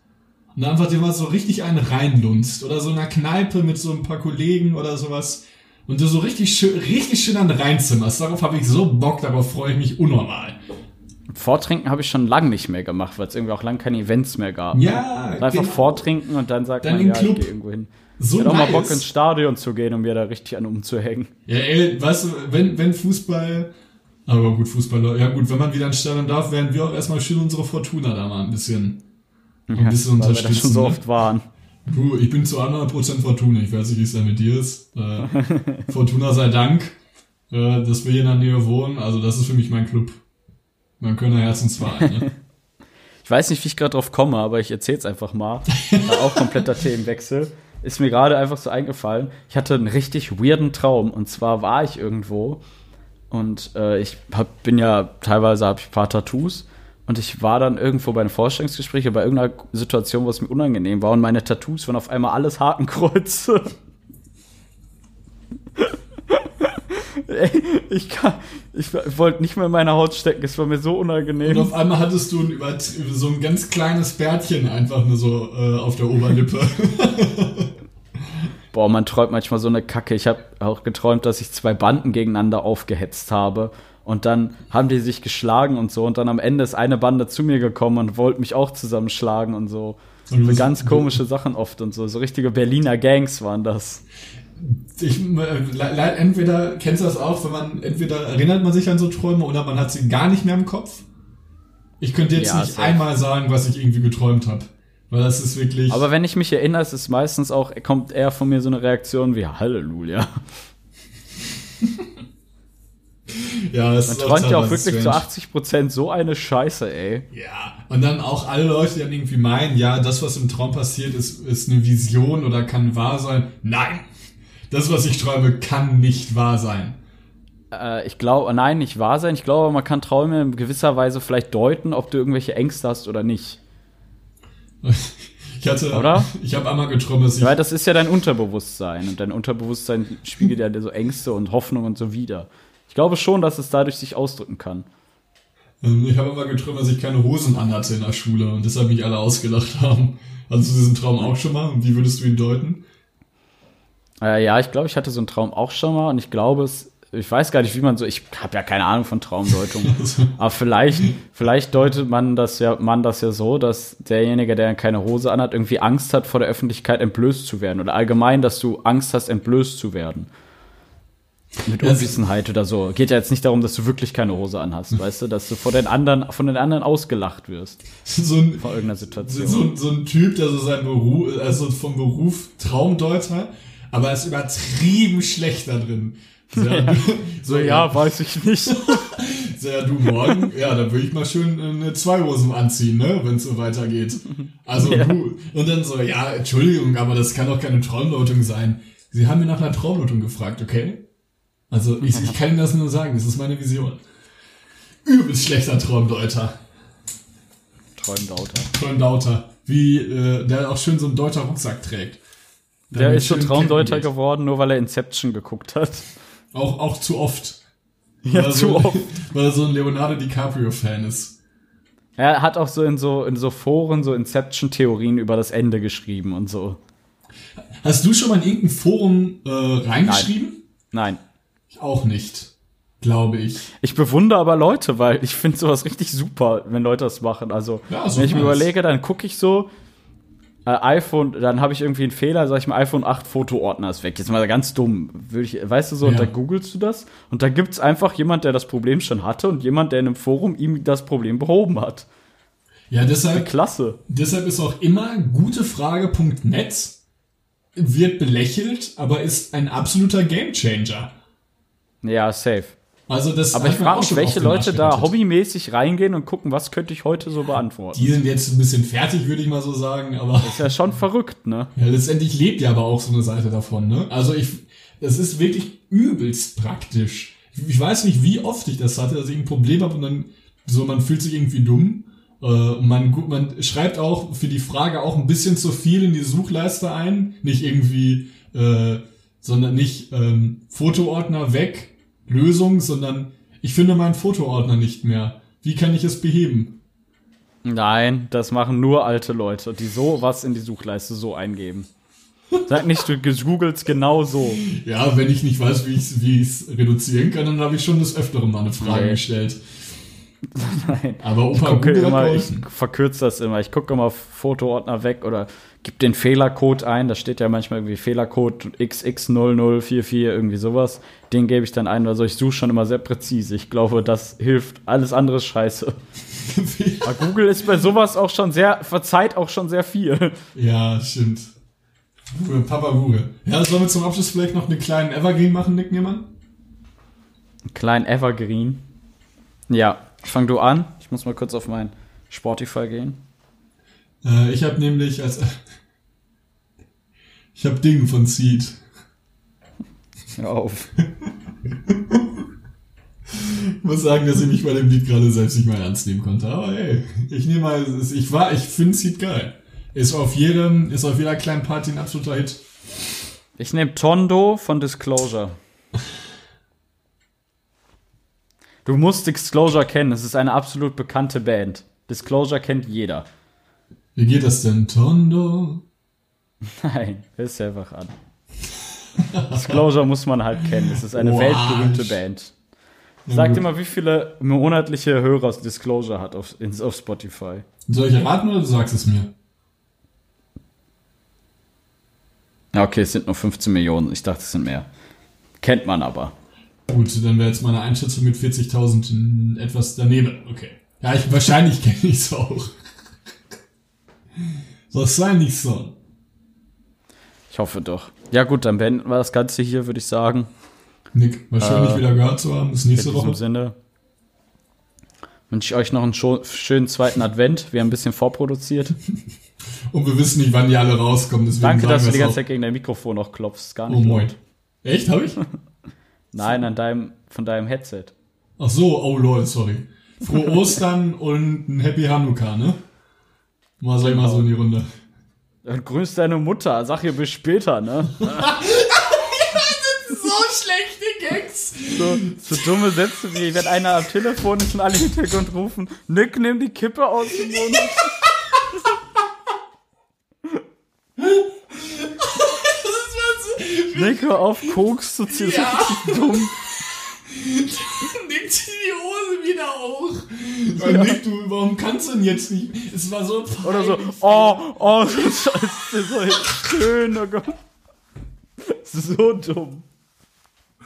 Und einfach dir mal so richtig einen reinlunzt. Oder so in einer Kneipe mit so ein paar Kollegen oder sowas. Und du so richtig schön, richtig schön an reinzimmerst. Darauf habe ich so Bock, darauf freue ich mich unnormal. Vortrinken habe ich schon lange nicht mehr gemacht, weil es irgendwie auch lange keine Events mehr gab. Ja, Also einfach genau. vortrinken und dann sagt Dann man, ja, Club. ich gehe irgendwo hin. so Ich hätte auch mal nice. Bock ins Stadion zu gehen, um mir da richtig an umzuhängen. Ja, ey, weißt du, wenn, wenn Fußball, aber gut, Fußball, ja gut, wenn man wieder ins Stadion darf, werden wir auch erstmal schön unsere Fortuna da mal ein bisschen, ein bisschen weil wir das unterstützen. schon so ne? oft waren. Du, ich bin zu 100% Fortuna, ich weiß nicht, wie es da mit dir ist. Äh, Fortuna sei Dank, äh, dass wir hier in der Nähe wohnen, also das ist für mich mein Club. Mein Kölner Herzensverein, ne? Ich weiß nicht, wie ich gerade drauf komme, aber ich erzähl's einfach mal. War auch kompletter Themenwechsel. Ist mir gerade einfach so eingefallen. Ich hatte einen richtig weirden Traum. Und zwar war ich irgendwo und äh, ich hab, bin ja teilweise habe ich ein paar Tattoos. Und ich war dann irgendwo bei einem Vorstellungsgespräch oder bei irgendeiner Situation, wo es mir unangenehm war. Und meine Tattoos waren auf einmal alles Hakenkreuze. Ey, ich kann, ich wollte nicht mehr in meine Haut stecken. Es war mir so unangenehm. Und auf einmal hattest du ein, so ein ganz kleines Bärtchen einfach nur so äh, auf der Oberlippe. Boah, man träumt manchmal so eine Kacke. Ich habe auch geträumt, dass ich zwei Banden gegeneinander aufgehetzt habe. Und dann haben die sich geschlagen und so. Und dann am Ende ist eine Bande zu mir gekommen und wollte mich auch zusammenschlagen und so. Und So ganz komische Sachen oft und so. So richtige Berliner Gangs waren das. Ich, äh, entweder kennst du das auch, wenn man entweder erinnert man sich an so Träume oder man hat sie gar nicht mehr im Kopf. Ich könnte jetzt Ja, nicht safe. einmal sagen, was ich irgendwie geträumt habe, weil das ist wirklich. Aber wenn ich mich erinnere, ist es meistens auch, kommt eher von mir so eine Reaktion wie Halleluja. ja, es Man ist träumt ja auch wirklich zu strange. 80 Prozent so eine Scheiße, ey. Ja, und dann auch alle Leute, die dann irgendwie meinen, ja, das, was im Traum passiert, ist, ist eine Vision oder kann wahr sein. Nein! Das, was ich träume, kann nicht wahr sein. Äh, ich glaube, nein, nicht wahr sein. Ich glaube, man kann Träume in gewisser Weise vielleicht deuten, ob du irgendwelche Ängste hast oder nicht. Ich hatte, Oder? ich habe einmal geträumt, dass ich, Weil das ist ja dein Unterbewusstsein und dein Unterbewusstsein spiegelt ja so Ängste und Hoffnung und so wider. Ich glaube schon, dass es dadurch sich ausdrücken kann. ähm, ich habe einmal geträumt, dass ich keine Hosen anhatte in der Schule und deshalb mich alle ausgelacht haben. Hattest du diesen Traum auch schon mal und wie würdest du ihn deuten? Äh, ja, ich glaube, ich hatte so einen Traum auch schon mal und ich glaube es, ich weiß gar nicht, wie man so, ich habe ja keine Ahnung von Traumdeutung, aber vielleicht, vielleicht deutet man das ja, man das ja so, dass derjenige, der keine Hose anhat, irgendwie Angst hat, vor der Öffentlichkeit entblößt zu werden oder allgemein, dass du Angst hast, entblößt zu werden. Mit Unwissenheit oder so. Geht ja jetzt nicht darum, dass du wirklich keine Hose anhast, weißt du, dass du vor den anderen, von den anderen ausgelacht wirst So ein, vor irgendeiner Situation. so, so ein Typ, der so sein Beruf, also vom Beruf Traumdeuter, aber ist übertrieben schlecht da drin. So, ja, du, So, ja, weiß ich nicht. so, ja, du morgen, ja, da würde ich mal schön äh, eine Zweihosen anziehen, ne, wenn es so weitergeht. Also Ja. du, und dann so, ja, Entschuldigung, aber das kann doch keine Traumdeutung sein. Sie haben mir nach einer Traumdeutung gefragt, okay? Also ich, ich kann Ihnen das nur sagen, das ist meine Vision. Übelst schlechter Traumdeuter. Träumdauter. Traumdeuter. Wie, äh, der auch schön so einen deuter Rucksack trägt. Der ist so Traumdeuter geworden, nur weil er Inception geguckt hat. Auch, auch zu oft. Ja, Weil zu so, oft. Weil er so ein Leonardo DiCaprio-Fan ist. Er hat auch so in so, in so Foren so Inception-Theorien über das Ende geschrieben und so. Hast du schon mal in irgendein Forum äh, reingeschrieben? Nein. Ich auch nicht. Glaube ich. Ich bewundere aber Leute, weil ich finde sowas richtig super, wenn Leute das machen. Also, Ja, so wenn ich mir überlege, dann gucke ich so, äh, iPhone, dann habe ich irgendwie einen Fehler, sag ich mal, iPhone 8 Fotoordner ist weg. Jetzt mal ganz dumm. Würde ich, weißt du so, und Ja. dann googelst du das und da gibt's einfach jemand, der das Problem schon hatte und jemand, der in einem Forum ihm das Problem behoben hat. Ja, deshalb, Klasse. deshalb ist auch immer gutefrage.net wird belächelt, aber ist ein absoluter Gamechanger. Ja, safe. Also das Aber ich frage mich, welche Leute da hobbymäßig reingehen und gucken, was könnte ich heute so beantworten. Die sind jetzt ein bisschen fertig, würde ich mal so sagen, aber ist ja schon verrückt, ne? ja, letztendlich lebt ja aber auch so eine Seite davon, ne? Also ich, es ist wirklich übelst praktisch. Ich, ich weiß nicht, wie oft ich das hatte, dass ich ein Problem habe und dann so, man fühlt sich irgendwie dumm. Äh, und man, gut, man schreibt auch für die Frage auch ein bisschen zu viel in die Suchleiste ein. Nicht irgendwie, äh, sondern nicht ähm, Fotoordner weg, Lösung, sondern ich finde meinen Fotoordner nicht mehr. Wie kann ich es beheben? Nein, das machen nur alte Leute, die so was in die Suchleiste so eingeben. Sag nicht, du googelst genau so. Ja, wenn ich nicht weiß, wie ich es reduzieren kann, dann habe ich schon des Öfteren mal eine Frage Nee. gestellt. Nein. Aber Opa Ich immer, ich verkürze das immer. Ich gucke immer auf Fotoordner weg oder gebe den Fehlercode ein. Da steht ja manchmal irgendwie Fehlercode XX0044, irgendwie sowas. Den gebe ich dann ein. Also ich suche schon immer sehr präzise. Ich glaube, das hilft. Alles andere ist scheiße. Aber Google ist bei sowas auch schon sehr, verzeiht auch schon sehr viel. Ja, stimmt. Google, Papa Google. Ja, sollen wir zum Abschluss vielleicht noch einen kleinen Evergreen machen, Nick Niemann? Klein Evergreen. Ja, fang du an. Ich muss mal kurz auf mein Spotify gehen. Äh, ich habe nämlich als ich habe Ding von Seed. Hör auf. Ich muss sagen, dass ich mich bei dem Lied gerade selbst nicht mal ernst nehmen konnte. Aber hey, ich nehme mal, ich war, ich finde Seed geil. Ist auf jedem, ist auf jeder kleinen Party ein absoluter Hit. Ich nehme Tondo von Disclosure. Du musst Disclosure kennen. Es ist eine absolut bekannte Band. Disclosure kennt jeder. Wie geht das denn? Tondo? Nein, hörst dir einfach an. Disclosure muss man halt kennen. Es ist eine Wow. weltberühmte Band. Sag dir mal, wie viele monatliche Hörer Disclosure hat auf, auf Spotify. Soll ich raten oder du sagst es mir? Ja, okay, es sind nur 15 Millionen. Ich dachte, es sind mehr. Kennt man aber. Gut, dann wäre jetzt meine Einschätzung mit 40.000 etwas daneben. Okay. Ja, ich, wahrscheinlich kenne ich es auch. Es sein, nicht so. Ich hoffe doch. Ja gut, dann beenden wir das Ganze hier, würde ich sagen. Nick, wahrscheinlich Äh, wieder gehört zu haben. Bis In nächste diesem Woche. Sinne wünsche ich euch noch einen schönen zweiten Advent. Wir haben ein bisschen vorproduziert. Und wir wissen nicht, wann die alle rauskommen. Danke, dass du die ganze. Zeit gegen dein Mikrofon noch klopfst. Gar Oh nicht moin. laut. Echt, hab ich? Nein, an deinem, von deinem Headset. Ach so, oh lol, sorry. Frohe Ostern und ein Happy Hanukkah, ne? Mal sag ich mal so in die Runde. Und grüß deine Mutter. Sag ihr bis später, ne? So schlechte Gags. So, so dumme Sätze wie, wenn einer am Telefon ist und alle im Hintergrund rufen, Nick, nimm die Kippe aus dem Mund. Nick, hör auf, Koks zu ziehen. Ja. Das ist dumm. Nick, zieh die Hose wieder hoch. Weil Nick, du, warum kannst du denn jetzt nicht? Es war so Oder so, peinlich. oh, oh, so scheiße, so schön, oh Gott. So dumm.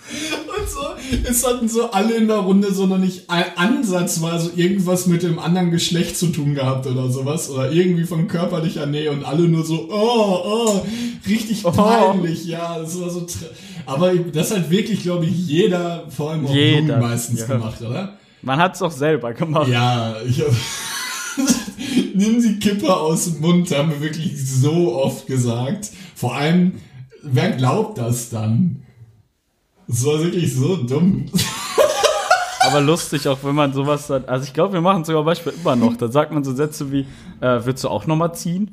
Und so, es hatten so alle in der Runde so noch nicht ansatzweise irgendwas mit dem anderen Geschlecht zu tun gehabt oder sowas. Oder irgendwie von körperlicher Nähe und alle nur so, oh, oh, richtig Oh. peinlich, ja, das war so. Aber das hat wirklich, glaube ich, jeder, vor allem auch Jeder, Jungen meistens ja. gemacht, oder? Man hat's auch selber gemacht. Ja, ich hab, Nimm die Kippe aus dem Mund, haben wir wirklich so oft gesagt. Vor allem, wer glaubt das dann? Das war wirklich so dumm. Aber lustig, auch wenn man sowas dann. Also ich glaube, wir machen es sogar manchmal immer noch. Da sagt man so Sätze wie, äh, willst du auch nochmal ziehen?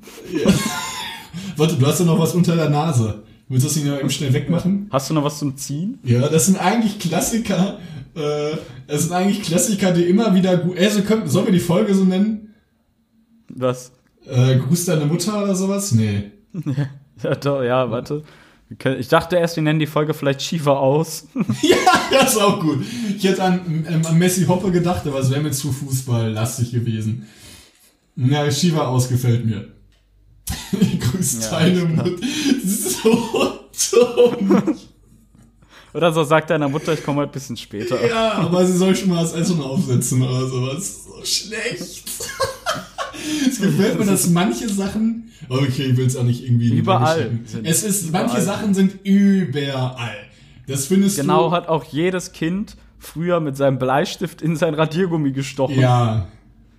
Warte, du hast ja noch was unter der Nase. Willst du das nicht noch eben schnell wegmachen? Hast du noch was zum Ziehen? Ja, das sind eigentlich Klassiker. Äh, das sind eigentlich Klassiker, die immer wieder gut. Also, können, sollen wir die Folge so nennen? Was? Äh, Gruß deine Mutter oder sowas? Nee. Ja, doch, ja, warte. Ich dachte erst, wir nennen die Folge vielleicht Shiva aus. Ja, das ist auch gut. Ich hätte an, ähm, an Messi Hoppe gedacht, aber es wäre mir zu fußballlastig gewesen. Ja, Shiva ausgefällt mir. Grüß Ja, deine. Mutter. So dumm. Oder so sagt deiner Mutter, ich komme heute ein bisschen später. Ja, aber sie soll schon mal das Essen aufsetzen oder sowas. So schlecht. Es gefällt mir, dass manche Sachen. Okay, ich will es auch nicht irgendwie. Überall niedergeschrieben. sind Es ist, manche überall. Sachen sind überall. Das findest Genau du. hat auch jedes Kind früher mit seinem Bleistift in sein Radiergummi gestochen. Ja.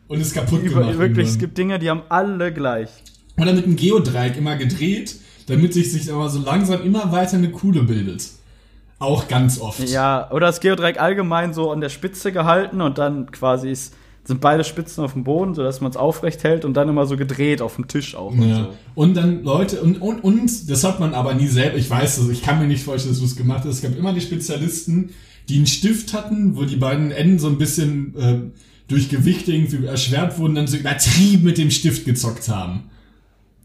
Und ist kaputt Über, gemacht. wirklich, es gibt Dinge, die haben alle gleich. Oder mit einem Geodreieck immer gedreht, damit sich sich aber so langsam immer weiter eine Kuhle bildet. Auch ganz oft. Ja, oder das Geodreieck allgemein so an der Spitze gehalten und dann quasi ist, sind beide Spitzen auf dem Boden, sodass man es aufrecht hält und dann immer so gedreht auf dem Tisch auch. Und Ja. so. Und dann Leute, und, und, und, das hat man aber nie selber, ich weiß das, ich kann mir nicht vorstellen, dass du es gemacht hast. Es gab immer die Spezialisten, die einen Stift hatten, wo die beiden Enden so ein bisschen äh, durch Gewicht irgendwie erschwert wurden, dann so übertrieben mit dem Stift gezockt haben.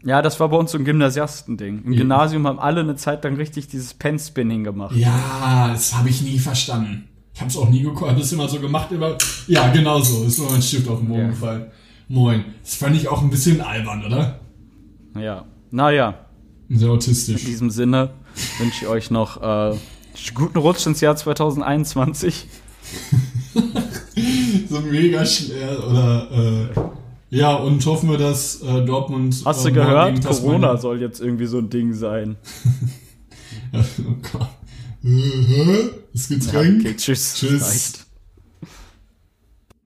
Ja, das war bei uns so ein Gymnasiastending. Im Ja. Gymnasium haben alle eine Zeit lang richtig dieses Pen-Spinning gemacht. Ja, das habe ich nie verstanden. Ich hab's auch nie geguckt, hab das immer so gemacht, immer, ja, genau so, ist nur mein Stift auf den Boden Ja. gefallen. Moin. Das fand ich auch ein bisschen albern, oder? Ja. Naja, Sehr autistisch. in diesem Sinne wünsche ich euch noch äh, guten Rutsch ins Jahr 2021. so mega schwer, oder, äh, ja, und hoffen wir, dass äh, Dortmund. Hast äh, du morgen gehört? Corona soll jetzt irgendwie so ein Ding sein. oh Gott. Das Getränk? Okay, tschüss. Tschüss.